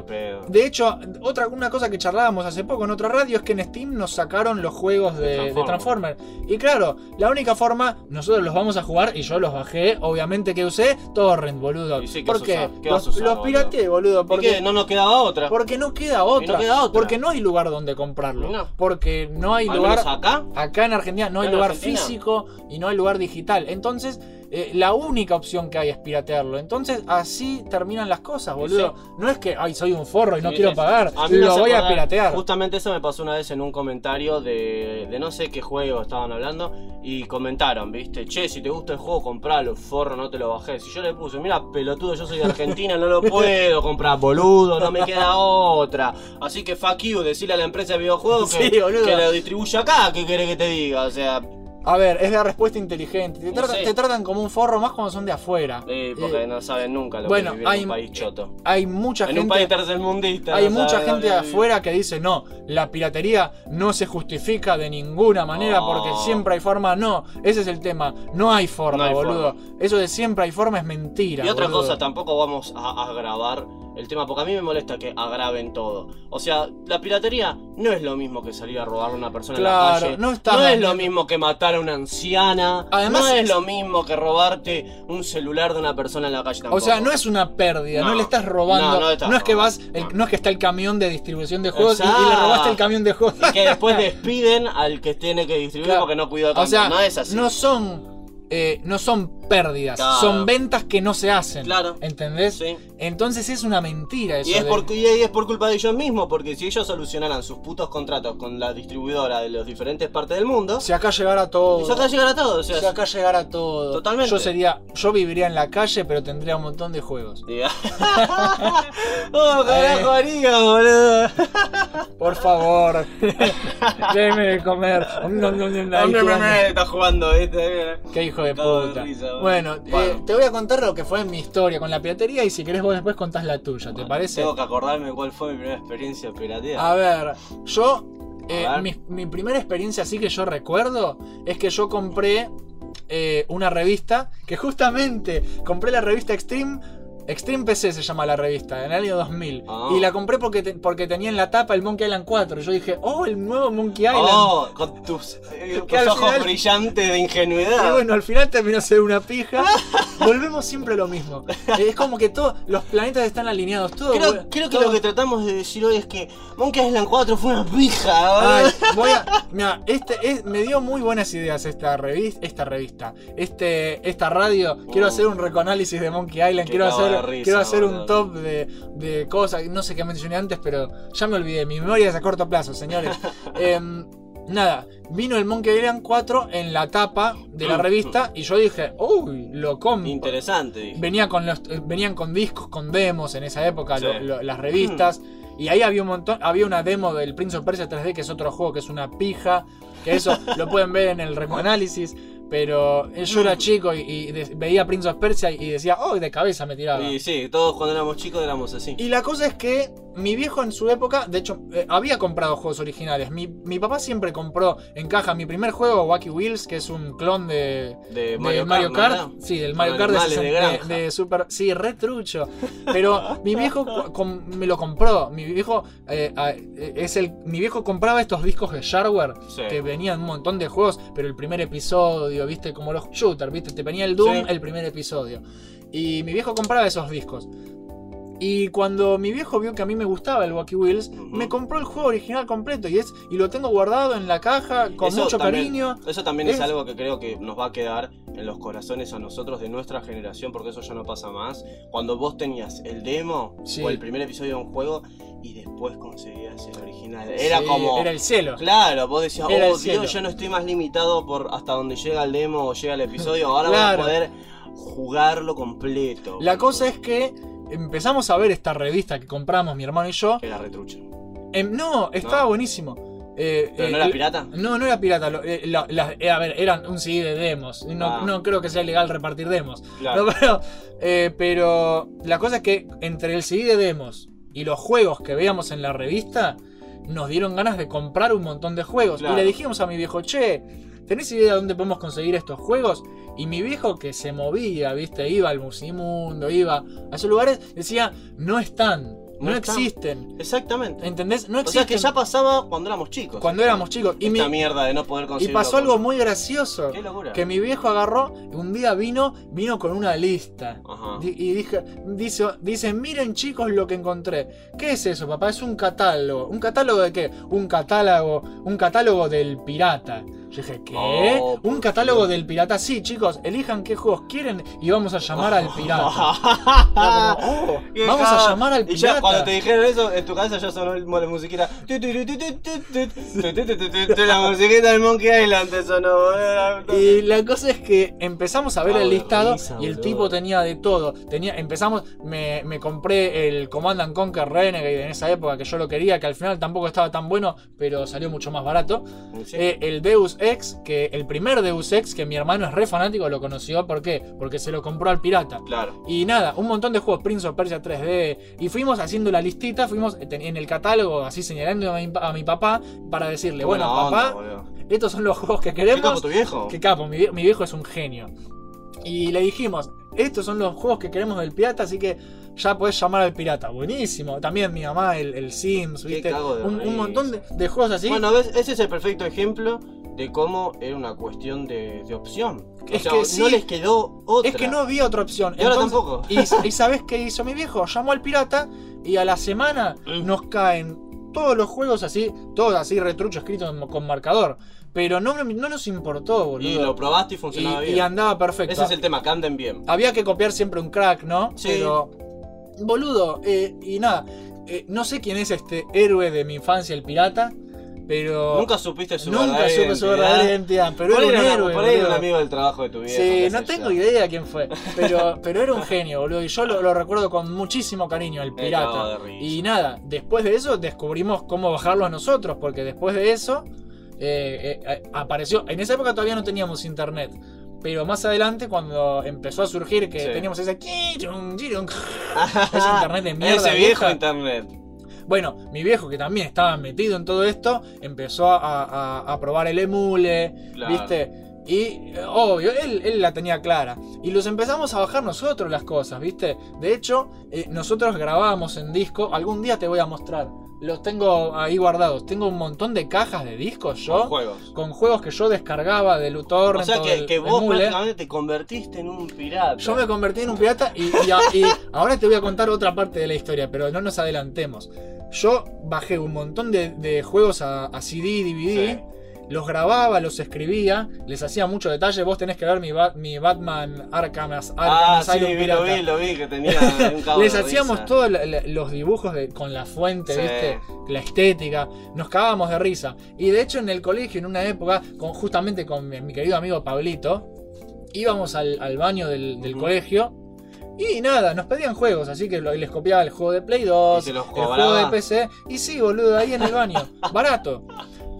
pedo. De hecho, otra una cosa que charlábamos hace poco en otra radio es que en Steam nos sacaron los juegos de, De de Transformers. Y claro, la única forma, nosotros los vamos a jugar y yo los bajé, obviamente que usé Torrent, boludo. Y sí, ¿qué ¿Por qué? Los, usar, los boludo? pirateé, boludo. ¿Y Porque, qué? No nos quedaba otra. porque no queda otra. queda otra. Porque no hay lugar donde comprarlo. No. Porque no hay lugar. acá. Acá en Argentina no hay ¿En lugar Argentina? físico y no hay lugar digital. Entonces, eh, la única opción que hay es piratearlo. Entonces, así terminan las cosas, boludo. No es que, ay, soy un forro y no Sí, quiero es- pagar. a mí Lo voy a piratear. Justamente eso me pasó una vez en un comentario de, de no sé qué juego estaban hablando y comentaron, viste, che, si te gusta el juego, compralo, forro, no te lo bajes. Y yo le puse, mira, pelotudo, yo soy de Argentina, no lo [laughs] puedo comprar, boludo, no me queda otra. Así que fuck you, decirle a la empresa de videojuegos que, [laughs] Sí, que lo distribuye acá, ¿qué querés que te diga? O sea, A ver, es la respuesta inteligente. Te, No tratan- sé. te tratan como un forro más cuando son de afuera. eh, porque Eh, no saben nunca lo bueno, que vivir en hay- un país choto. hay mucha En gente. un país tercermundista. Hay no mucha gente de afuera que dice no, la piratería no se justifica de ninguna manera No. porque siempre hay forma. No, ese es el tema. No hay forma, No hay boludo. Eso de siempre hay forma es mentira. Y otra boludo. cosa, tampoco vamos a agravar el tema, porque a mí me molesta que agraven todo. O sea, la piratería no es lo mismo que salir a robar a una persona en Claro, la calle. no estás es dañando- lo mismo que matar a una anciana. Además no es es- lo mismo que robarte un celular de una persona en la calle tampoco. O sea, no es una pérdida, no, No. le estás robando. No, No, no es que vas, el- no es que está el camión de distribución de juegos y- y, le robaste el camión de juegos. Y que después [laughs] despiden al que tiene que distribuir Claro. porque no cuidó el O sea, no es así. no son eh, no son pérdidas, Claro. son ventas que no se hacen. Claro. ¿Entendés? Sí. Entonces es una mentira eso. Y es, de- por, y es por culpa de ellos mismos, porque si ellos solucionaran sus putos contratos con la distribuidora de las diferentes partes del mundo, Si acá llegara todo. eso acá llegará todo. O sea, Si acá llegara todo. Totalmente. Yo sería. Yo viviría en la calle, pero tendría un montón de juegos. [laughs] Oh, carajo, haría, boludo. [laughs] Por favor. [laughs] Déjeme de comer. No, no, no, no, ahí Hombre, me está jugando, ¿viste? Qué hijo de puta. risa, bueno, eh, te voy a contar lo que fue mi historia con la piratería y si querés vos después contás la tuya, ¿te parece? Tengo que acordarme cuál fue mi primera experiencia piratea. A ver, yo. eh, A ver. mi, mi primera experiencia así que yo recuerdo es que yo compré eh, una revista que justamente compré la revista Extreme. Extreme PC se llama la revista, en el año 2000. Ah. Y la compré porque, te- porque tenía en la tapa el Monkey Island 4. Y yo dije, oh, el nuevo Monkey Island. Oh, con tus, [laughs] eh, tus ojos final- brillantes de ingenuidad. Y bueno, al final terminó ser una pija. [laughs] Volvemos siempre a lo mismo. Eh, Es como que todos los planetas están alineados. Todo, Creo, bueno, creo que todo- lo que tratamos de decir hoy es que Monkey Island 4 fue una pija. Ay, [laughs] voy a. Mira, este es- me dio muy buenas ideas esta revista. Esta revista. Este, esta radio. Quiero Uh. hacer un recoanálisis de Monkey Island. Qué Quiero hacer, de risa, quiero hacer un top de, de cosas. No sé qué mencioné antes, pero ya me olvidé. Mi memoria es a corto plazo, señores. [laughs] Em, nada, vino el Monkey Island 4 en la tapa de la revista. Y yo dije, uy, lo compro. Interesante, dije. Venía con los, eh, venían con discos, con demos en esa época, Sí. lo- lo- las revistas. Y ahí había un montón, había una demo del Prince of Persia 3D, que es otro juego que es una pija. Que eso [laughs] lo pueden ver en el recoanálisis. Pero yo era chico y, y de- veía Prince of Persia y decía, oh, de cabeza me tiraba. Y sí, todos cuando éramos chicos éramos así. Y la cosa es que mi viejo en su época, de hecho, eh, había comprado juegos originales. Mi, mi papá siempre compró en caja mi primer juego, Wacky Wheels, que es un clon de, De de Mario, Kart, Kart. ¿no? Sí, del Mario Kart de, de 60 granja. de Super. Sí, re trucho. Pero mi viejo com- me lo compró. Mi viejo eh, eh, es el. Mi viejo compraba estos discos de Shareware Sí. que venían un montón de juegos, pero el primer episodio, viste, como los shooters, viste, te venía el Doom, Sí. el primer episodio. Y mi viejo compraba esos discos. Y cuando mi viejo vio que a mí me gustaba el Wacky Wheels, me compró el juego original completo y es y lo tengo guardado en la caja con Eso mucho también- cariño. Eso también es... Es- algo que creo que nos va a quedar en los corazones a nosotros de nuestra generación, porque eso ya no pasa más. Cuando vos tenías el demo Sí. o el primer episodio de un juego y después conseguías el original. Era Sí, como. Era el cielo. Claro, vos decías, Era oh. Dios, ya no estoy más limitado por hasta donde llega el demo o llega el episodio, [laughs] ahora Claro. voy a poder jugarlo completo. La cosa es que empezamos a ver esta revista que compramos mi hermano y yo. Era retrucha. Em, no, estaba No. buenísimo. Eh, ¿Pero eh, no era el- pirata? No, no era pirata. lo- eh, la- la- eh, a ver, eran un CD de demos. No, Ah. no creo que sea legal repartir demos. Claro. No, [laughs] pero, eh, pero la cosa es que entre el CD de demos y los juegos que veíamos en la revista, nos dieron ganas de comprar un montón de juegos. Claro. Y le dijimos a mi viejo, che, ¿tenés idea de dónde podemos conseguir estos juegos? Y mi viejo que se movía, viste, iba al Musimundo, iba a esos lugares, decía, no están, no, No están. existen. Exactamente. ¿Entendés? No O sea existen. que ya pasaba cuando éramos chicos. cuando éramos chicos. Y, Esta mi- mierda de no poder y conseguir. pasó algo muy gracioso. Qué locura. Que mi viejo agarró, un día vino, vino con una lista. Ajá. Y dije, dice, dice, miren chicos lo que encontré. ¿Qué es eso, papá? Es un catálogo. ¿Un catálogo de qué? Un catálogo, un catálogo del pirata. Yo dije, ¿qué? Un catálogo del pirata. Sí, chicos, elijan qué juegos quieren y vamos a llamar al pirata. como, oh, vamos a llamar al pirata. Y ya, cuando te dijeron eso, en tu casa ya sonó la musiquita. la musiquita del Monkey Island te sonó. Y la cosa es que empezamos a ver el listado y el tipo tenía de todo. Tenía, empezamos, me, me compré el Command and Conquer Renegade en esa época que yo lo quería, que al final tampoco estaba tan bueno, pero salió mucho más barato. El Deus Ex, que el primer Deus Ex, que mi hermano es re fanático, lo conoció. ¿Por qué? Porque se lo compró al pirata. Claro. Y nada, un montón de juegos, Prince of Persia 3D. Y fuimos haciendo la listita, fuimos en el catálogo, así señalando a mi, a mi papá, para decirle, bueno, onda, papá, boludo. estos son los juegos que ¿Qué capo queremos. tu viejo? Qué capo, mi, vie- mi viejo es un genio. Y le dijimos, estos son los juegos que queremos del pirata, así que ya podés llamar al pirata. Buenísimo. También mi mamá, el, el Sims, Un, montón de, de juegos así. Bueno, ¿ves? ese es el perfecto ejemplo de cómo era una cuestión de, de opción. O Es sea, que no sí. les quedó otra. es que no había otra opción. Y ahora tampoco. Y, y ¿sabés qué hizo mi viejo? Llamó al pirata y a la semana Mm. nos caen todos los juegos así, todos así retrucho escritos con marcador. Pero no, no nos importó, boludo. Y lo probaste y Y- funcionaba y bien. andaba perfecto. Ese es el tema, que anden bien. Había que copiar siempre un crack, ¿no? Sí. Pero. Boludo, eh, y nada. eh, no sé quién es este héroe de mi infancia, el pirata. Pero. Nunca supiste su nunca supe su verdadera identidad. Pero era un era, héroe. por ahí era un amigo del trabajo de tu viejo. Sí, no tengo yo. idea quién fue. [laughs] Pero, pero era un genio, boludo. Y yo lo, lo recuerdo con muchísimo cariño, el pirata. Y nada, después de eso descubrimos cómo bajarlo a nosotros. Porque después de eso eh, eh, apareció. En esa época todavía no teníamos internet. Pero más adelante, cuando empezó a surgir que Sí. teníamos ese. [laughs] ese [laughs] internet de mierda. Ese viejo vieja. internet. Bueno, mi viejo que también estaba metido en todo esto, empezó a, a- a probar el emule, Claro. ¿viste? Y obvio, él, él la tenía clara. Y los empezamos a bajar nosotros las cosas, ¿viste? De hecho, eh, nosotros grabábamos en disco, algún día te voy a mostrar. Los tengo ahí guardados. Tengo un montón de cajas de discos yo. Con juegos. Con juegos que yo descargaba del O torrent sea o que, del que vos prácticamente te convertiste en un pirata. Yo me convertí en un pirata y, y a- y ahora te voy a contar otra parte de la historia, pero no nos adelantemos. Yo bajé un montón de, de juegos a, a CD, DVD, Sí. Los grababa, los escribía, les hacía mucho detalle. Vos tenés que ver mi, mi Batman Arkham, Ah, Arkham sí, Asylum vi, lo vi, lo vi, que tenía un [laughs] Les hacíamos todos los dibujos de- con la fuente, Sí. ¿viste? La estética. Nos cagábamos de risa. Y de hecho, en el colegio, en una época, con, justamente con mi, mi querido amigo Pablito, íbamos al, al baño del, colegio. Y nada, nos pedían juegos, así que les copiaba el juego de Play 2, Y se los el juego de PC. Y sí, boludo, ahí en el baño. [laughs] Barato.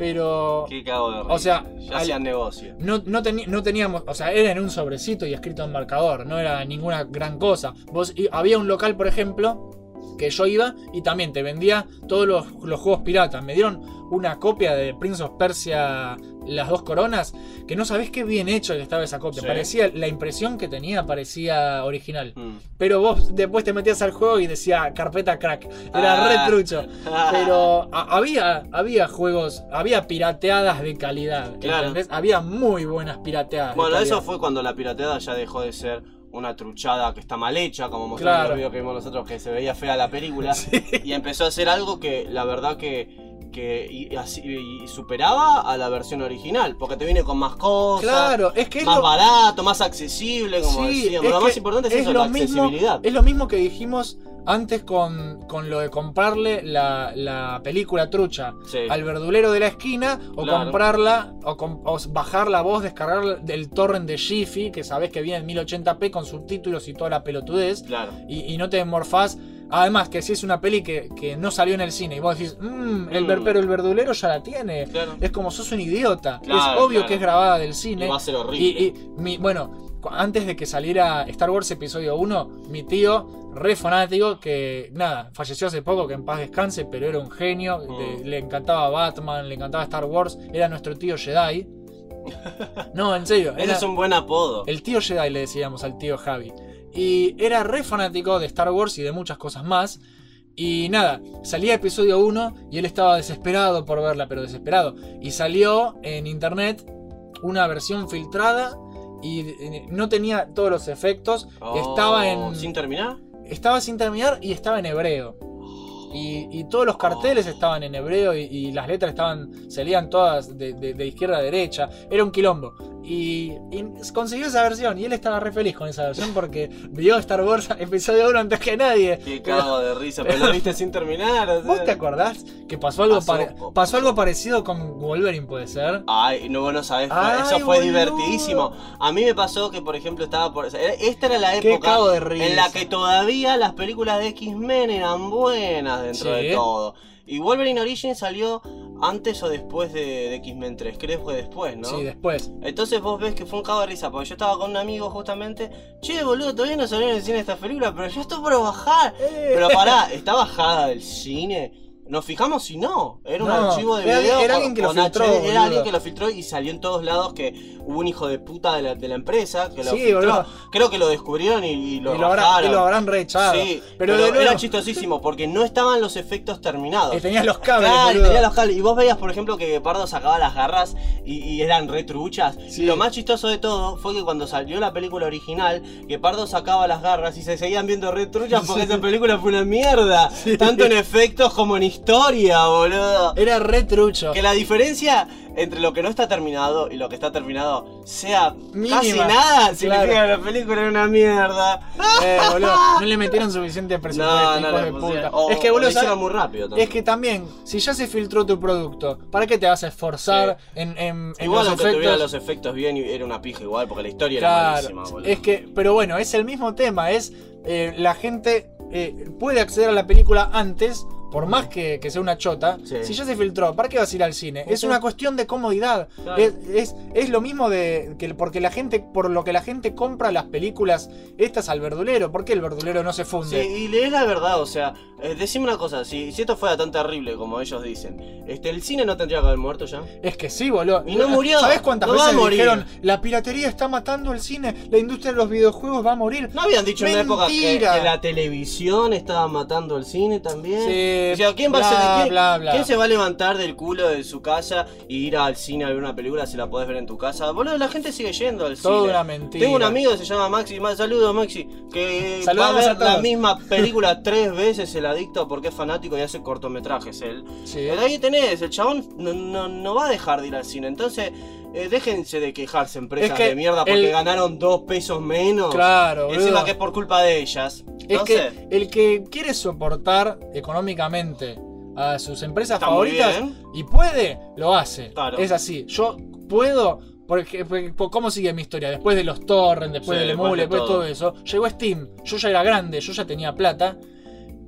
Pero Qué cago de risa. O sea, ya al- hacían negocio. no, no, no teníamos, o sea, era en un sobrecito y escrito en marcador, no era ninguna gran cosa. Vos, y había un local, por ejemplo, que yo iba y también te vendía todos los, los juegos piratas. Me dieron una copia de Prince of Persia, las dos coronas, que no sabés qué bien hecho que estaba esa copia. Sí. Parecía, la impresión que tenía parecía original. Mm. Pero vos después te metías al juego y decía carpeta crack. Era Ah. re trucho. [laughs] Pero a- había, había juegos, había pirateadas de calidad. Claro. Había muy buenas pirateadas. Bueno, eso fue cuando la pirateada ya dejó de ser una truchada que está mal hecha, como mostramos Claro. en los videos que vimos nosotros, que se veía fea la película, [laughs] y empezó a ser algo que la verdad que, que y, superaba a la versión original, porque te viene con más cosas, Claro, es que es más lo, barato, más accesible, como sí, decíamos. Lo más importante es, eso, lo la mismo, accesibilidad. es lo mismo que dijimos Antes con, con lo de comprarle la, la película trucha Sí. al verdulero de la esquina o Claro. comprarla o, com- o bajar la voz, descargar del torrent de Jiffy, que sabés que viene en 1080p con subtítulos y toda la pelotudez, Claro. y, y no te morfás. Además, que si es una peli que, que no salió en el cine y vos decís, mmm, el ver- Mm. pero el verdulero ya la tiene. Claro. Es como sos un idiota. Claro, es obvio claro. que es grabada del Y cine. va a ser horrible. Y, y mi, bueno, antes de que saliera Star Wars Episodio 1, mi tío, re fanático, que nada, falleció hace poco, que en paz descanse, pero era un genio, Mm. le encantaba Batman, le encantaba Star Wars, era nuestro tío Jedi. [laughs] No, en serio, Ese era es un buen apodo. el tío Jedi le decíamos al tío Javi. Y era re fanático de Star Wars y de muchas cosas más. Y nada, salía episodio 1 y él estaba desesperado por verla, pero desesperado. Y salió en internet una versión filtrada y eh, no tenía todos los efectos. estaba Oh, en. ¿Sin terminar? Estaba sin terminar y estaba en hebreo. Y, y todos los carteles estaban en hebreo y, y las letras estaban. se leían todas de, de- de izquierda a derecha. Era un quilombo. Y, y consiguió esa versión. Y él estaba re feliz con esa versión porque vio Star Wars [laughs] episodio 1 antes que nadie. Qué cago de risa, pero lo [laughs] viste sin terminar. o sea. ¿Vos te acordás que pasó algo, Pasó- pare- pasó algo parecido con Wolverine, puede ser? Ay, no, vos no sabés, Ay, eso fue boludo. divertidísimo. A mí me pasó que, por ejemplo, estaba por. Esta era la época de risa. en la que todavía las películas de X-Men eran buenas dentro Sí. de todo. Y Wolverine Origins salió antes o después de, de X-Men 3, creo que fue después, ¿no? Sí, después. Entonces vos ves que fue un cago de risa, porque yo estaba con un amigo justamente, che boludo, todavía no salió en el cine esta película, pero ya estoy por bajar. Pero pará, ¿está bajada del cine? Nos fijamos si no, era un No, archivo de era- video. era alguien que lo filtró. Era alguien que lo filtró y salió en todos lados que hubo un hijo de puta de la, de la empresa que lo Sí, filtró. boludo. Creo que lo descubrieron y, y lo y, lo habrá- rajaron. y lo habrán rechazado. Sí, pero, era chistosísimo porque no estaban los efectos terminados. que tenías los cables, Claro, y boludo. tenía los cables. Y vos veías, por ejemplo, que Pardo sacaba las garras y, y eran retruchas. Sí. Y lo más chistoso de todo fue que cuando salió la película original, que Pardo sacaba las garras y se seguían viendo retruchas porque esa película fue una mierda. Tanto en efectos como en historia, boludo. Era re trucho. Que la diferencia entre lo que no está terminado y lo que está terminado sea Mínima. casi nada, significa Claro. que la película era una mierda. Eh, boludo, no le metieron suficiente [laughs] presupuesto, No, no de puta. O- es que, boludo, muy rápido también. Es que también, si ya se filtró tu producto, ¿para qué te vas a esforzar Sí. en, en, en Igual los aunque tuviera efectos? los efectos bien, era una pija igual, porque la historia era malísima, boludo. es que, pero bueno, es el mismo tema, es eh, la gente eh, puede acceder a la película antes, por más que, que sea una chota, Sí. si ya se filtró, ¿para qué vas a ir al cine? Es una cuestión de comodidad. Claro. Es, es, es lo mismo de que porque la gente, por lo que la gente compra las películas estas al verdulero, ¿por qué el verdulero no se Sí, funde? y lees la verdad, o sea, eh, decime una cosa, si, si esto fuera tan terrible como ellos dicen, este, ¿el cine no tendría que haber muerto ya? Es que sí, boludo. Y no murió. ¿Sabes cuántas No veces dijeron la piratería está matando el cine, la industria de los videojuegos va a morir? ¿No habían dicho en una época que, que la televisión estaba matando el cine también? Sí, o sea, ¿quién va a bla, ser- quién- bla, bla. quién se va a levantar del culo de su casa y ir al cine a ver una película si la podés ver en tu casa? Boludo, la gente sigue yendo al cine. una mentira. Tengo un amigo que se llama Maxi, Ma- saludos Maxi, que va a ver a todos. la misma [laughs] película tres veces el adicto porque es fanático y hace cortometrajes él. Sí. Eh, ahí tenés, el chabón no, no, no va a dejar de ir al cine. Entonces, eh, déjense de quejarse empresas Es que de mierda porque el- ganaron dos pesos menos. Claro, encima que es por culpa de ellas. Es que el que quiere soportar económicamente a sus empresas Está favoritas y puede, lo hace. Claro. Es así. Yo puedo. Porque, porque- ¿Cómo sigue mi historia? Después de los torrents, después Sí, del después emule, de después de todo. todo eso, llegó Steam. Yo ya era grande, yo ya tenía plata.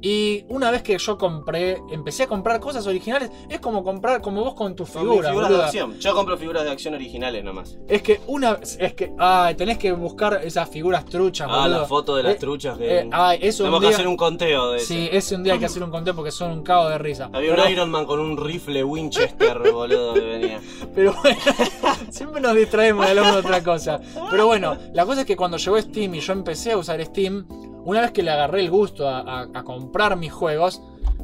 Y una vez que yo compré, empecé a comprar cosas originales, es como comprar, como vos con tu son mis figura, figuras de acción. Yo compro figuras de acción originales nomás. Es que una, es que, ay, tenés que buscar esas figuras truchas, Ah, boludo. la foto de las Eh, truchas que. eh, ay, eso Tenemos un que día- hacer un conteo de eso. Sí, ese un día hay que hacer un conteo porque son un cago de risa. Había pero, un Iron Man con un rifle Winchester, [laughs] boludo, que venía. pero bueno, [laughs] siempre nos distraemos de otra cosa. Pero bueno, la cosa es que cuando llegó Steam y yo empecé a usar Steam, una vez que le agarré el gusto a, a- a comprar mis juegos,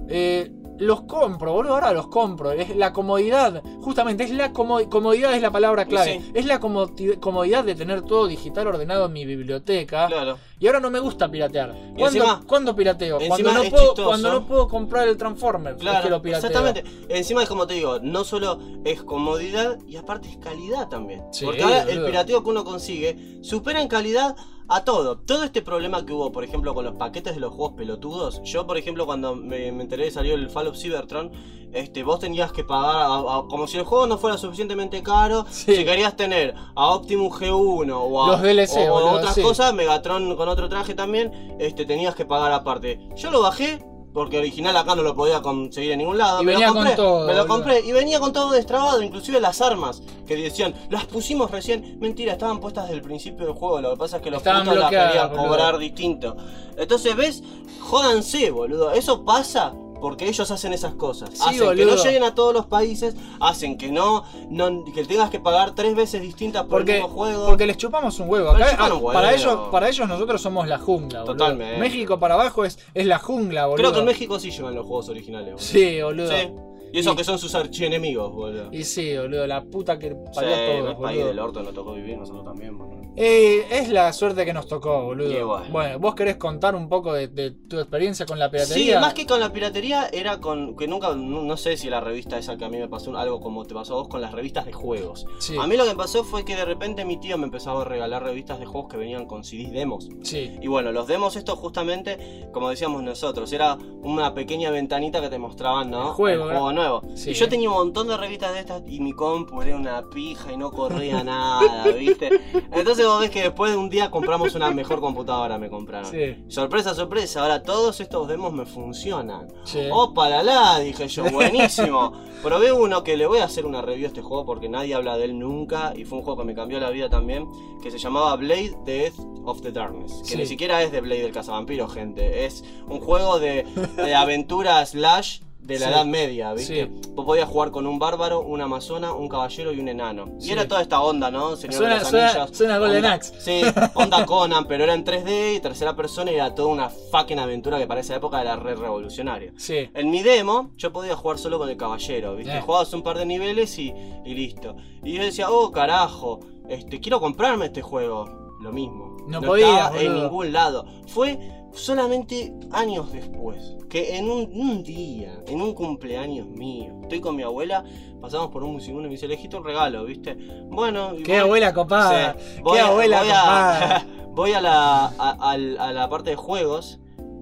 eh, los compro, boludo, ahora los compro. Es la comodidad, justamente, es la como- comodidad es la palabra clave. Sí. Es la comodi- comodidad de tener todo digital ordenado en mi biblioteca. Claro. Y ahora no me gusta piratear. ¿Cuándo, encima- cuándo pirateo? Cuando no, puedo, chistoso. cuando no puedo comprar el Transformer. es Claro, que lo pirateo. exactamente. Encima es como te digo, no solo es comodidad y aparte es calidad también. Sí, Porque ahora el pirateo que uno consigue supera en calidad a todo. Todo este problema que hubo, por ejemplo, con los paquetes de los juegos pelotudos. Yo, por ejemplo, cuando me, me enteré de salió el Fall of Cybertron, este, vos tenías que pagar, a- a- como si el juego no fuera suficientemente caro. Sí. Si querías tener a Optimus G1 o a Los DLC, o boludo, otras sí. cosas, Megatron con otro traje también, este, tenías que pagar aparte. Yo lo bajé. Porque original acá no lo podía conseguir en ningún lado. Y me venía lo con compré, todo, Me lo boludo. compré y venía con todo destrabado, inclusive las armas que decían, las pusimos recién. Mentira, estaban puestas desde el principio del juego. Lo que pasa es que los Estaban putos las querían boludo. cobrar distinto. Entonces, ¿ves? Jódanse, boludo. Eso pasa porque ellos hacen esas cosas. Sí, hacen que no lleguen a todos los países, hacen que no, no que tengas que pagar tres veces distintas por Porque, el mismo juego. porque les chupamos un huevo. Acá, ah, un huevo. Para, ellos, para ellos nosotros somos la jungla, boludo. Totalmente. México para abajo es, es la jungla, boludo. Creo que en México sí llevan los juegos originales. boludo. Sí, boludo. Sí. Y eso Y- que son sus archienemigos, boludo. Y sí, boludo, la puta que Sí, parió a todos, el país del orto nos tocó vivir, nosotros también, boludo. Eh, es la suerte que nos tocó, boludo. Y bueno. vos querés contar un poco de, de tu experiencia con la Sí, piratería. más que con la piratería, era con. que nunca. No, no sé si la revista esa que a mí me pasó algo como te pasó a vos con las revistas de juegos. Sí, A mí lo que pasó fue que de repente mi tío me empezaba a regalar revistas de juegos que venían con CDs demos. sí. Y bueno, los demos estos justamente, como decíamos nosotros, era una pequeña ventanita que te mostraban, ¿no? El juego, El nuevo. Sí. Y yo tenía un montón de revistas de estas y mi compu era una pija y no corría [laughs] nada, ¿viste? Entonces vos ves que después de un día compramos una mejor computadora, me compraron. Sí. Sorpresa, sorpresa, ahora todos estos demos me funcionan. Sí. ¡Opa, la la! Dije yo, buenísimo. [laughs] Probé uno que le voy a hacer una review a este juego porque nadie habla de él nunca y fue un juego que me cambió la vida también, que se llamaba Blade Edge of the Darkness. Que ni siquiera es de Blade del Cazavampiro, gente. Es un juego de, de aventura slash de la Sí. Edad Media, ¿viste? Sí. Vos podías jugar con un bárbaro, una amazona, un caballero y un enano. Sí. Y era toda esta onda, ¿no? Señor Suena- de los suena- suena Golden Axe. Sí, [laughs] onda Conan, pero era en 3D y tercera persona y era toda una fucking aventura que para esa época era re revolucionaria. Sí. En mi demo, yo podía jugar solo con el caballero, ¿viste? Eh. Jugabas un par de niveles y, y listo. Y yo decía, oh carajo, este, quiero comprarme este juego. Lo mismo. No podías, estaba en ningún lado. Fue solamente años después. Que en un, un día, en un cumpleaños mío, estoy con mi abuela, pasamos por un segundo y me dice, elegiste un regalo, ¿viste? Bueno, y Qué voy- abuela copada. Sí. Qué Voy a- abuela voy a- copada. [laughs] voy a la, a, a la parte de juegos.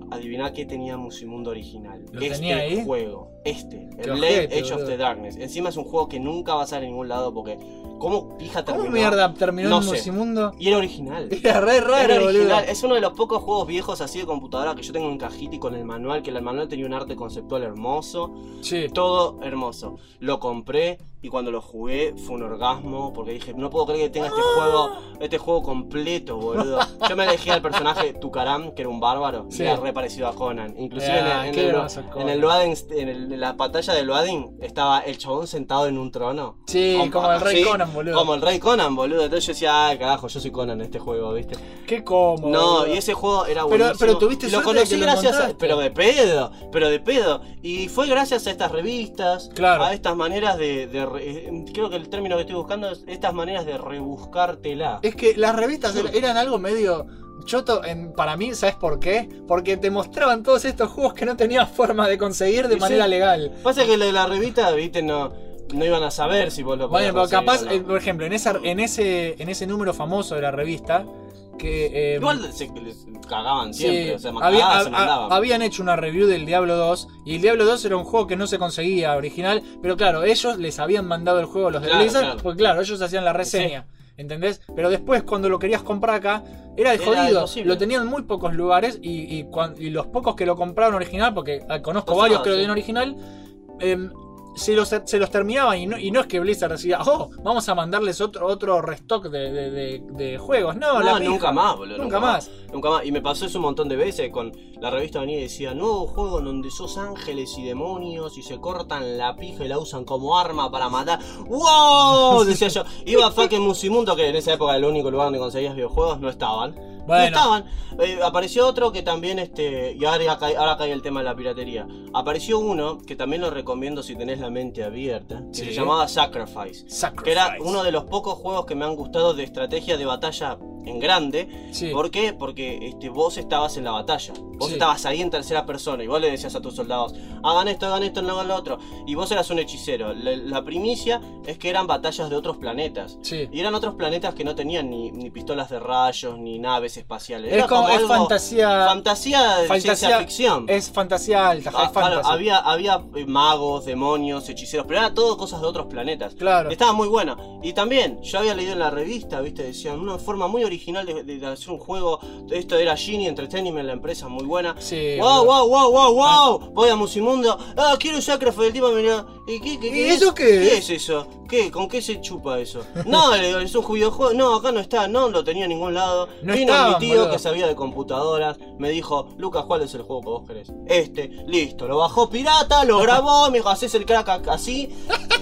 Adiviná que tenía Musimundo original. ¿Lo este tenía ahí? juego. Este. El Blade Age of the Darkness. Encima es un juego que nunca va a salir en ningún lado porque. ¿Cómo pija ¿Cómo terminó? mierda terminó No en. Musimundo? Y era original. [laughs] Era re raro, Era original. boludo. Es uno de los pocos juegos viejos así de computadora que yo tengo en cajita y con el manual, que el manual tenía un arte conceptual hermoso. Sí. Todo hermoso. Lo compré y cuando lo jugué fue un orgasmo porque dije, no puedo creer que tenga este juego, este juego completo, boludo. Yo me elegí al personaje Tucaram, que era un bárbaro, Sí. era re parecido a Conan. Inclusive Ah, en, el, en, el, en el loading, en, el- en la pantalla de loading estaba el chabón sentado en un trono. Sí, como el Rey Sí, Conan, boludo. Como el Rey Conan, boludo. Entonces yo decía, ay, carajo, yo soy Conan en este juego, ¿viste? Qué cómodo. No, boludo. y ese juego era Pero- buenísimo. pero tuviste lo conocí que lo gracias a, pero de pedo, pero de pedo. Y fue gracias a estas revistas, Claro. a estas maneras de, de re- eh, creo que el término que estoy buscando es estas maneras de rebuscártela. Es que las revistas er- eran algo medio choto en, para mí, ¿sabes por qué? Porque te mostraban todos estos juegos que no tenías forma de conseguir de Y manera sí. legal. Pasa que la, la revista, viste, no, no iban a saber si vos lo podías Bueno, pero capaz, no. eh, por ejemplo, en, esa, en, ese, en ese número famoso de la revista, que... eh, Igual se les cagaban sí, siempre, o sea, había- cagadas se mandaban. ha- habían hecho una review del Diablo 2 y el Diablo 2 era un juego que no se conseguía original, pero claro, ellos les habían mandado el juego a los de Claro, Blizzard, claro. porque claro, ellos hacían la reseña. ¿Entendés? Pero después cuando lo querías comprar acá, era de jodido. Lo tenían en muy pocos lugares y, y, cuan- y los pocos que lo compraron original, porque ah, conozco varios que lo tienen original, em, se, los, se los terminaban y no, y no es que Blizzard decía, oh, vamos a mandarles otro, otro restock de, de- de- de juegos. No, No, la nunca más, boludo. Nunca más. Nunca más. Y me pasó eso un montón de veces con la revista venía y decía, nuevo juego en donde sos ángeles y demonios y se cortan la pija y la usan como arma para matar. ¡Wow! Decía yo. Iba a fucking Musimundo, que en esa época era el único lugar donde conseguías videojuegos, no estaban. No Bueno. estaban. Eh, apareció otro que también, este, y ahora, cae, ahora cae el tema de la piratería. Apareció uno que también lo recomiendo si tenés la mente abierta, que Sí. se llamaba Sacrifice. Sacrifice. Que era uno de los pocos juegos que me han gustado de estrategia de batalla en grande. Sí. ¿Por qué? Porque este, vos estabas en la batalla. Vos Sí. estabas ahí en tercera persona y vos le decías a tus soldados, hagan esto, hagan esto, no hagan lo otro. Y vos eras un hechicero. La, la primicia es que eran batallas de otros planetas. Y eran otros planetas que no tenían ni, ni pistolas de rayos, ni naves espaciales. Es como, es algo- fantasía. fantasía de fantasía- ciencia ficción. Es fantasía alta, Ah, claro, había, había eh, magos, demonios, hechiceros, pero era todo cosas de otros planetas. Claro. Estaba muy bueno. Y también, yo había leído en la revista, viste, decían una forma muy original de, hacer un juego. Esto era Genie Entertainment, la empresa muy buena. Sí, wow, wow, wow, wow, wow. Voy a Musimundo. Ah, quiero un del tipo, mirá. ¿Y qué, qué, qué ¿Y eso es? qué? ¿Qué es eso? ¿Qué? ¿Con qué se chupa eso? No, [laughs] le digo, es un videojuego. No, acá no está, no lo tenía en ningún lado. No Vino estaban, mi tío boludo. que sabía de computadoras, me dijo, Lucas, ¿cuál es el juego que vos querés? Este, listo, lo bajó pirata, lo grabó, me dijo, haces el crack ac- así,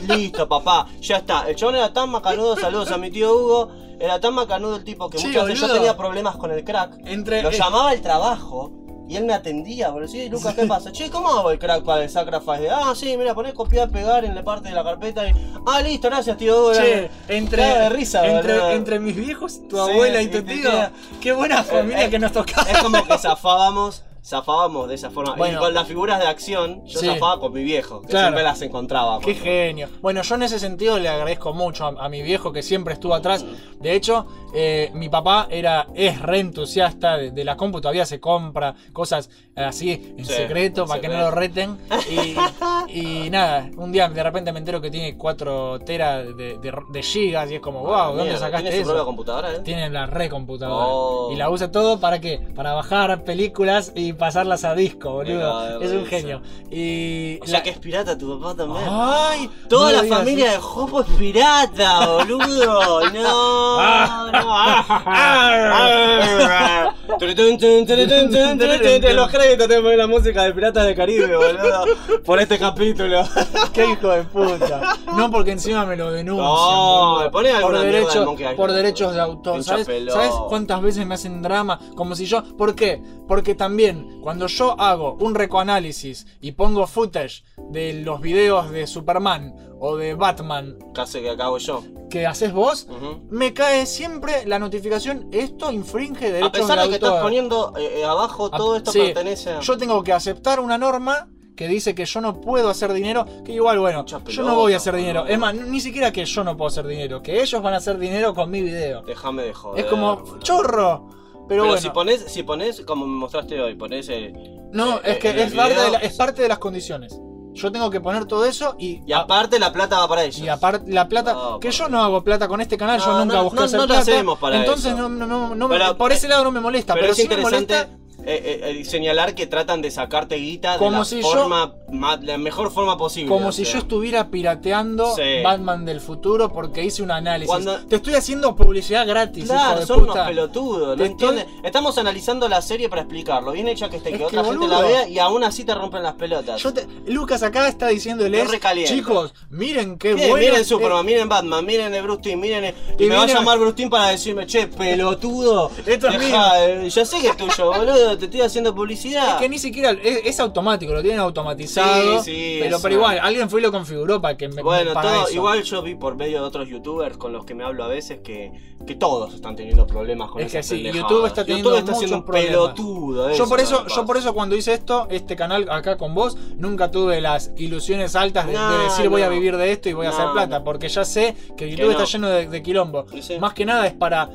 listo, papá, ya está. El chabón era tan macanudo, saludos a mi tío Hugo, era tan macanudo el tipo que Sí, muchas veces yo tenía problemas con el crack. Entre- Lo eh, llamaba al trabajo. Y él me atendía, boludo. Sí, Lucas, ¿qué pasa? Che, ¿cómo hago el crack para el Sacrifice? Ah, sí, mira, ponés copiar, pegar en la parte de la carpeta y. Ah, listo, gracias, tío. Che, entre, de risa, entre, entre mis viejos, tu Sí, abuela y tu tu tío, tía. qué buena familia eh, que nos tocaba. Es como que zafábamos, zafábamos de esa forma. Bueno. y con las figuras de acción, yo Sí. zafaba con mi viejo, que Claro. siempre las encontraba. Qué cuando- genio. Bueno, yo en ese sentido le agradezco mucho a, a mi viejo que siempre estuvo atrás. De hecho, eh, mi papá era, es re entusiasta de, de la compu, todavía se compra cosas así en Sí, secreto para que no lo reten. Y, [laughs] y nada, un día de repente me entero que tiene 4 teras de, de- de gigas y es como, wow, Ah, ¿dónde sacaste ¿Tiene eso? computadora, eh? Tiene la re computadora. Oh. Y la usa todo para qué? Para bajar películas y pasarlas a disco, boludo. Es un genio. Y O sea la- que es pirata tu papá también. ¡Ay! Toda no la familia así. de Jopo es pirata, boludo. [laughs] No, no. [laughs] [laughs] [laughs] Los créditos te ponen la música de Piratas del Caribe, boludo. Por este capítulo. [laughs] ¡Qué hijo de puta! No, porque encima me lo denuncian. No, por, alguna mierda de derechos, Monkey Island, por derechos de autor. ¿Sabes, pelota. ¿Sabes cuántas veces me hacen drama? Como si yo. ¿Por qué? Porque también, cuando yo hago un recoanálisis y pongo footage de los videos de Superman o de Batman Casi que acabo yo. que haces vos, me cae siempre la notificación: esto infringe derechos de que estás poniendo eh, eh, abajo, Ah, todo esto sí, pertenece a. Yo tengo que aceptar una norma que dice que yo no puedo hacer dinero, que igual, bueno, yo no voy a hacer dinero. Es más, ni siquiera que yo no puedo hacer dinero, que ellos van a hacer dinero con mi video. Déjame de joder. es como, chorro. Pero, Pero bueno, si pones, si pones, como me mostraste hoy, pones eh, no, es que el es parte, de la- es parte de las condiciones. Yo tengo que poner todo eso y, Y aparte la plata va para ellos. y aparte la plata, que yo no hago plata con este canal, yo nunca no, busqué no, hacer plata. hacemos para entonces eso. no, no, no, no me- por ese lado no me molesta, Pero, pero, es sí me molesta eh, eh, eh, señalar que tratan de sacarte guita de la si yo- forma ma- la mejor forma posible. Como si sea. yo estuviera pirateando Sí. Batman del futuro porque hice un análisis. Cuando- Te estoy haciendo publicidad gratis, hijo Claro, de son puta. unos pelotudos. Estamos analizando la serie para explicarlo. Bien hecha que esté, Es que, otra gente la vea y aún así te rompen las pelotas. Yo te- Lucas acá está diciéndoles, chicos, miren qué, bueno. miren Superman, miren Batman, miren el Bruce Timm, miren el- Y, Y me va a llamar Bruce Timm para decirme, che, pelotudo. Esto es eh, ya sé que es tuyo, boludo, te estoy haciendo publicidad. es que ni siquiera es, es automático, lo tienen automatizado. Sí, sí, pero, eso. pero igual, alguien fue y lo configuró para que me Bueno, para todo, eso. igual yo vi por medio de otros youtubers con los que me hablo a veces que, que todos están teniendo problemas con Es que sí. YouTube está teniendo YouTube está siendo un pelotudo. Yo por es eso, yo por eso cuando hice esto, este canal acá con vos, nunca tuve las ilusiones altas de, de No, decir voy a vivir de esto y voy a hacer plata, porque ya sé que YouTube está lleno de, de quilombo. Más que nada es para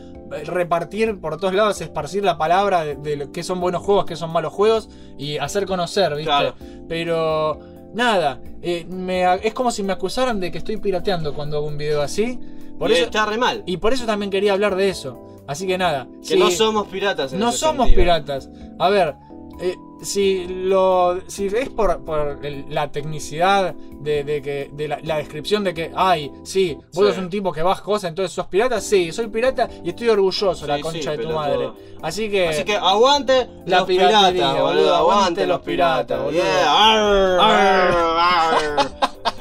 repartir por todos lados, esparcir la palabra de, de que son buenos juegos, que son malos juegos y hacer conocer, ¿viste? Claro. Pero nada, eh, me- es como si me acusaran de que estoy pirateando cuando hago un video así. Por Y eso, está re mal. y por eso también quería hablar de eso. Así que nada. que si- no somos piratas. en no ese somos sentido. piratas. A ver, eh, si lo si es por, por el- la tecnicidad de, de que de la, la descripción de que ay sí vos Sí. sos un tipo que vas cosas entonces sos pirata sí soy pirata y estoy orgulloso la Sí, concha sí, de tu madre así que, Así que aguante La los piratas, boludo, boludo. aguante los piratas. piratas, Yeah. Arr, arr,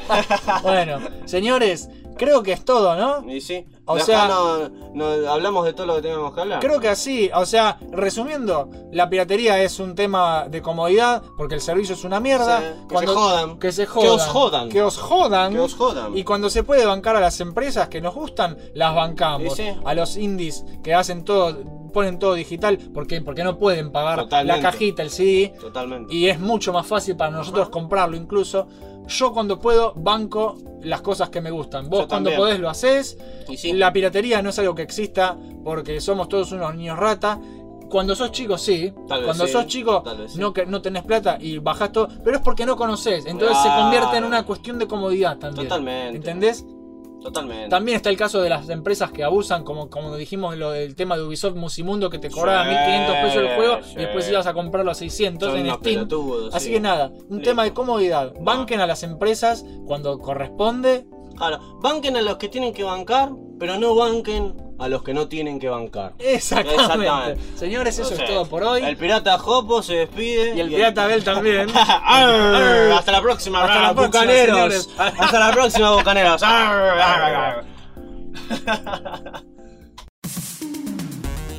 arr. [laughs] bueno señores Creo que es todo, ¿no? Y sí. O De sea- no, no- hablamos de todo lo que teníamos que hablar. Creo que así, o sea, resumiendo, la piratería es un tema de comodidad porque el servicio es una mierda. Sí, que se jodan. Que se Que jodan. os jodan. Que os jodan. Que os jodan. Y cuando se puede bancar a las empresas que nos gustan, las bancamos. Sí. A los indies que hacen todo, ponen todo digital, ¿por qué? Porque no pueden pagar Totalmente. la cajita, el CD. Totalmente. Y es mucho más fácil para nosotros comprarlo incluso. Yo cuando puedo banco las cosas que me gustan. Vos Yo cuando también. podés lo haces. Sí. La piratería no es algo que exista porque somos todos unos niños rata. Cuando sos chico, sí. Tal vez Cuando sí, sos chico, sí. no, que, no tenés plata y bajás todo. Pero es porque no conoces. Entonces se convierte en una cuestión de comodidad también. Totalmente. ¿Entendés? Totalmente. También está el caso de las empresas que abusan, como, como dijimos lo del tema de Ubisoft Musimundo, que te cobraba Sí, 1500 pesos el juego sí. y después ibas a comprarlo a 600 Son en Steam. Así sí. que nada, un Listo. tema de comodidad. Banquen a las empresas cuando corresponde. Claro, banquen a los que tienen que bancar, pero no banquen a los que no tienen que bancar. Exactamente. Exactamente. Señores, eso No sé, es todo por hoy. El pirata Jopo se despide. Y el pirata Bell también. [laughs] Arr, Hasta la próxima, Hasta la próxima, bucaneros. [laughs] Hasta la próxima, bucaneros. Arr.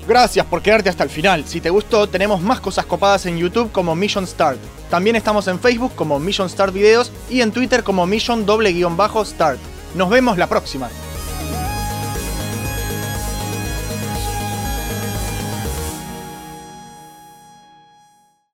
Gracias por quedarte hasta el final. Si te gustó, tenemos más cosas copadas en YouTube como Mission Start. También estamos en Facebook como Mission Start Videos y en Twitter como Mission doble guion bajo Start. Nos vemos la próxima.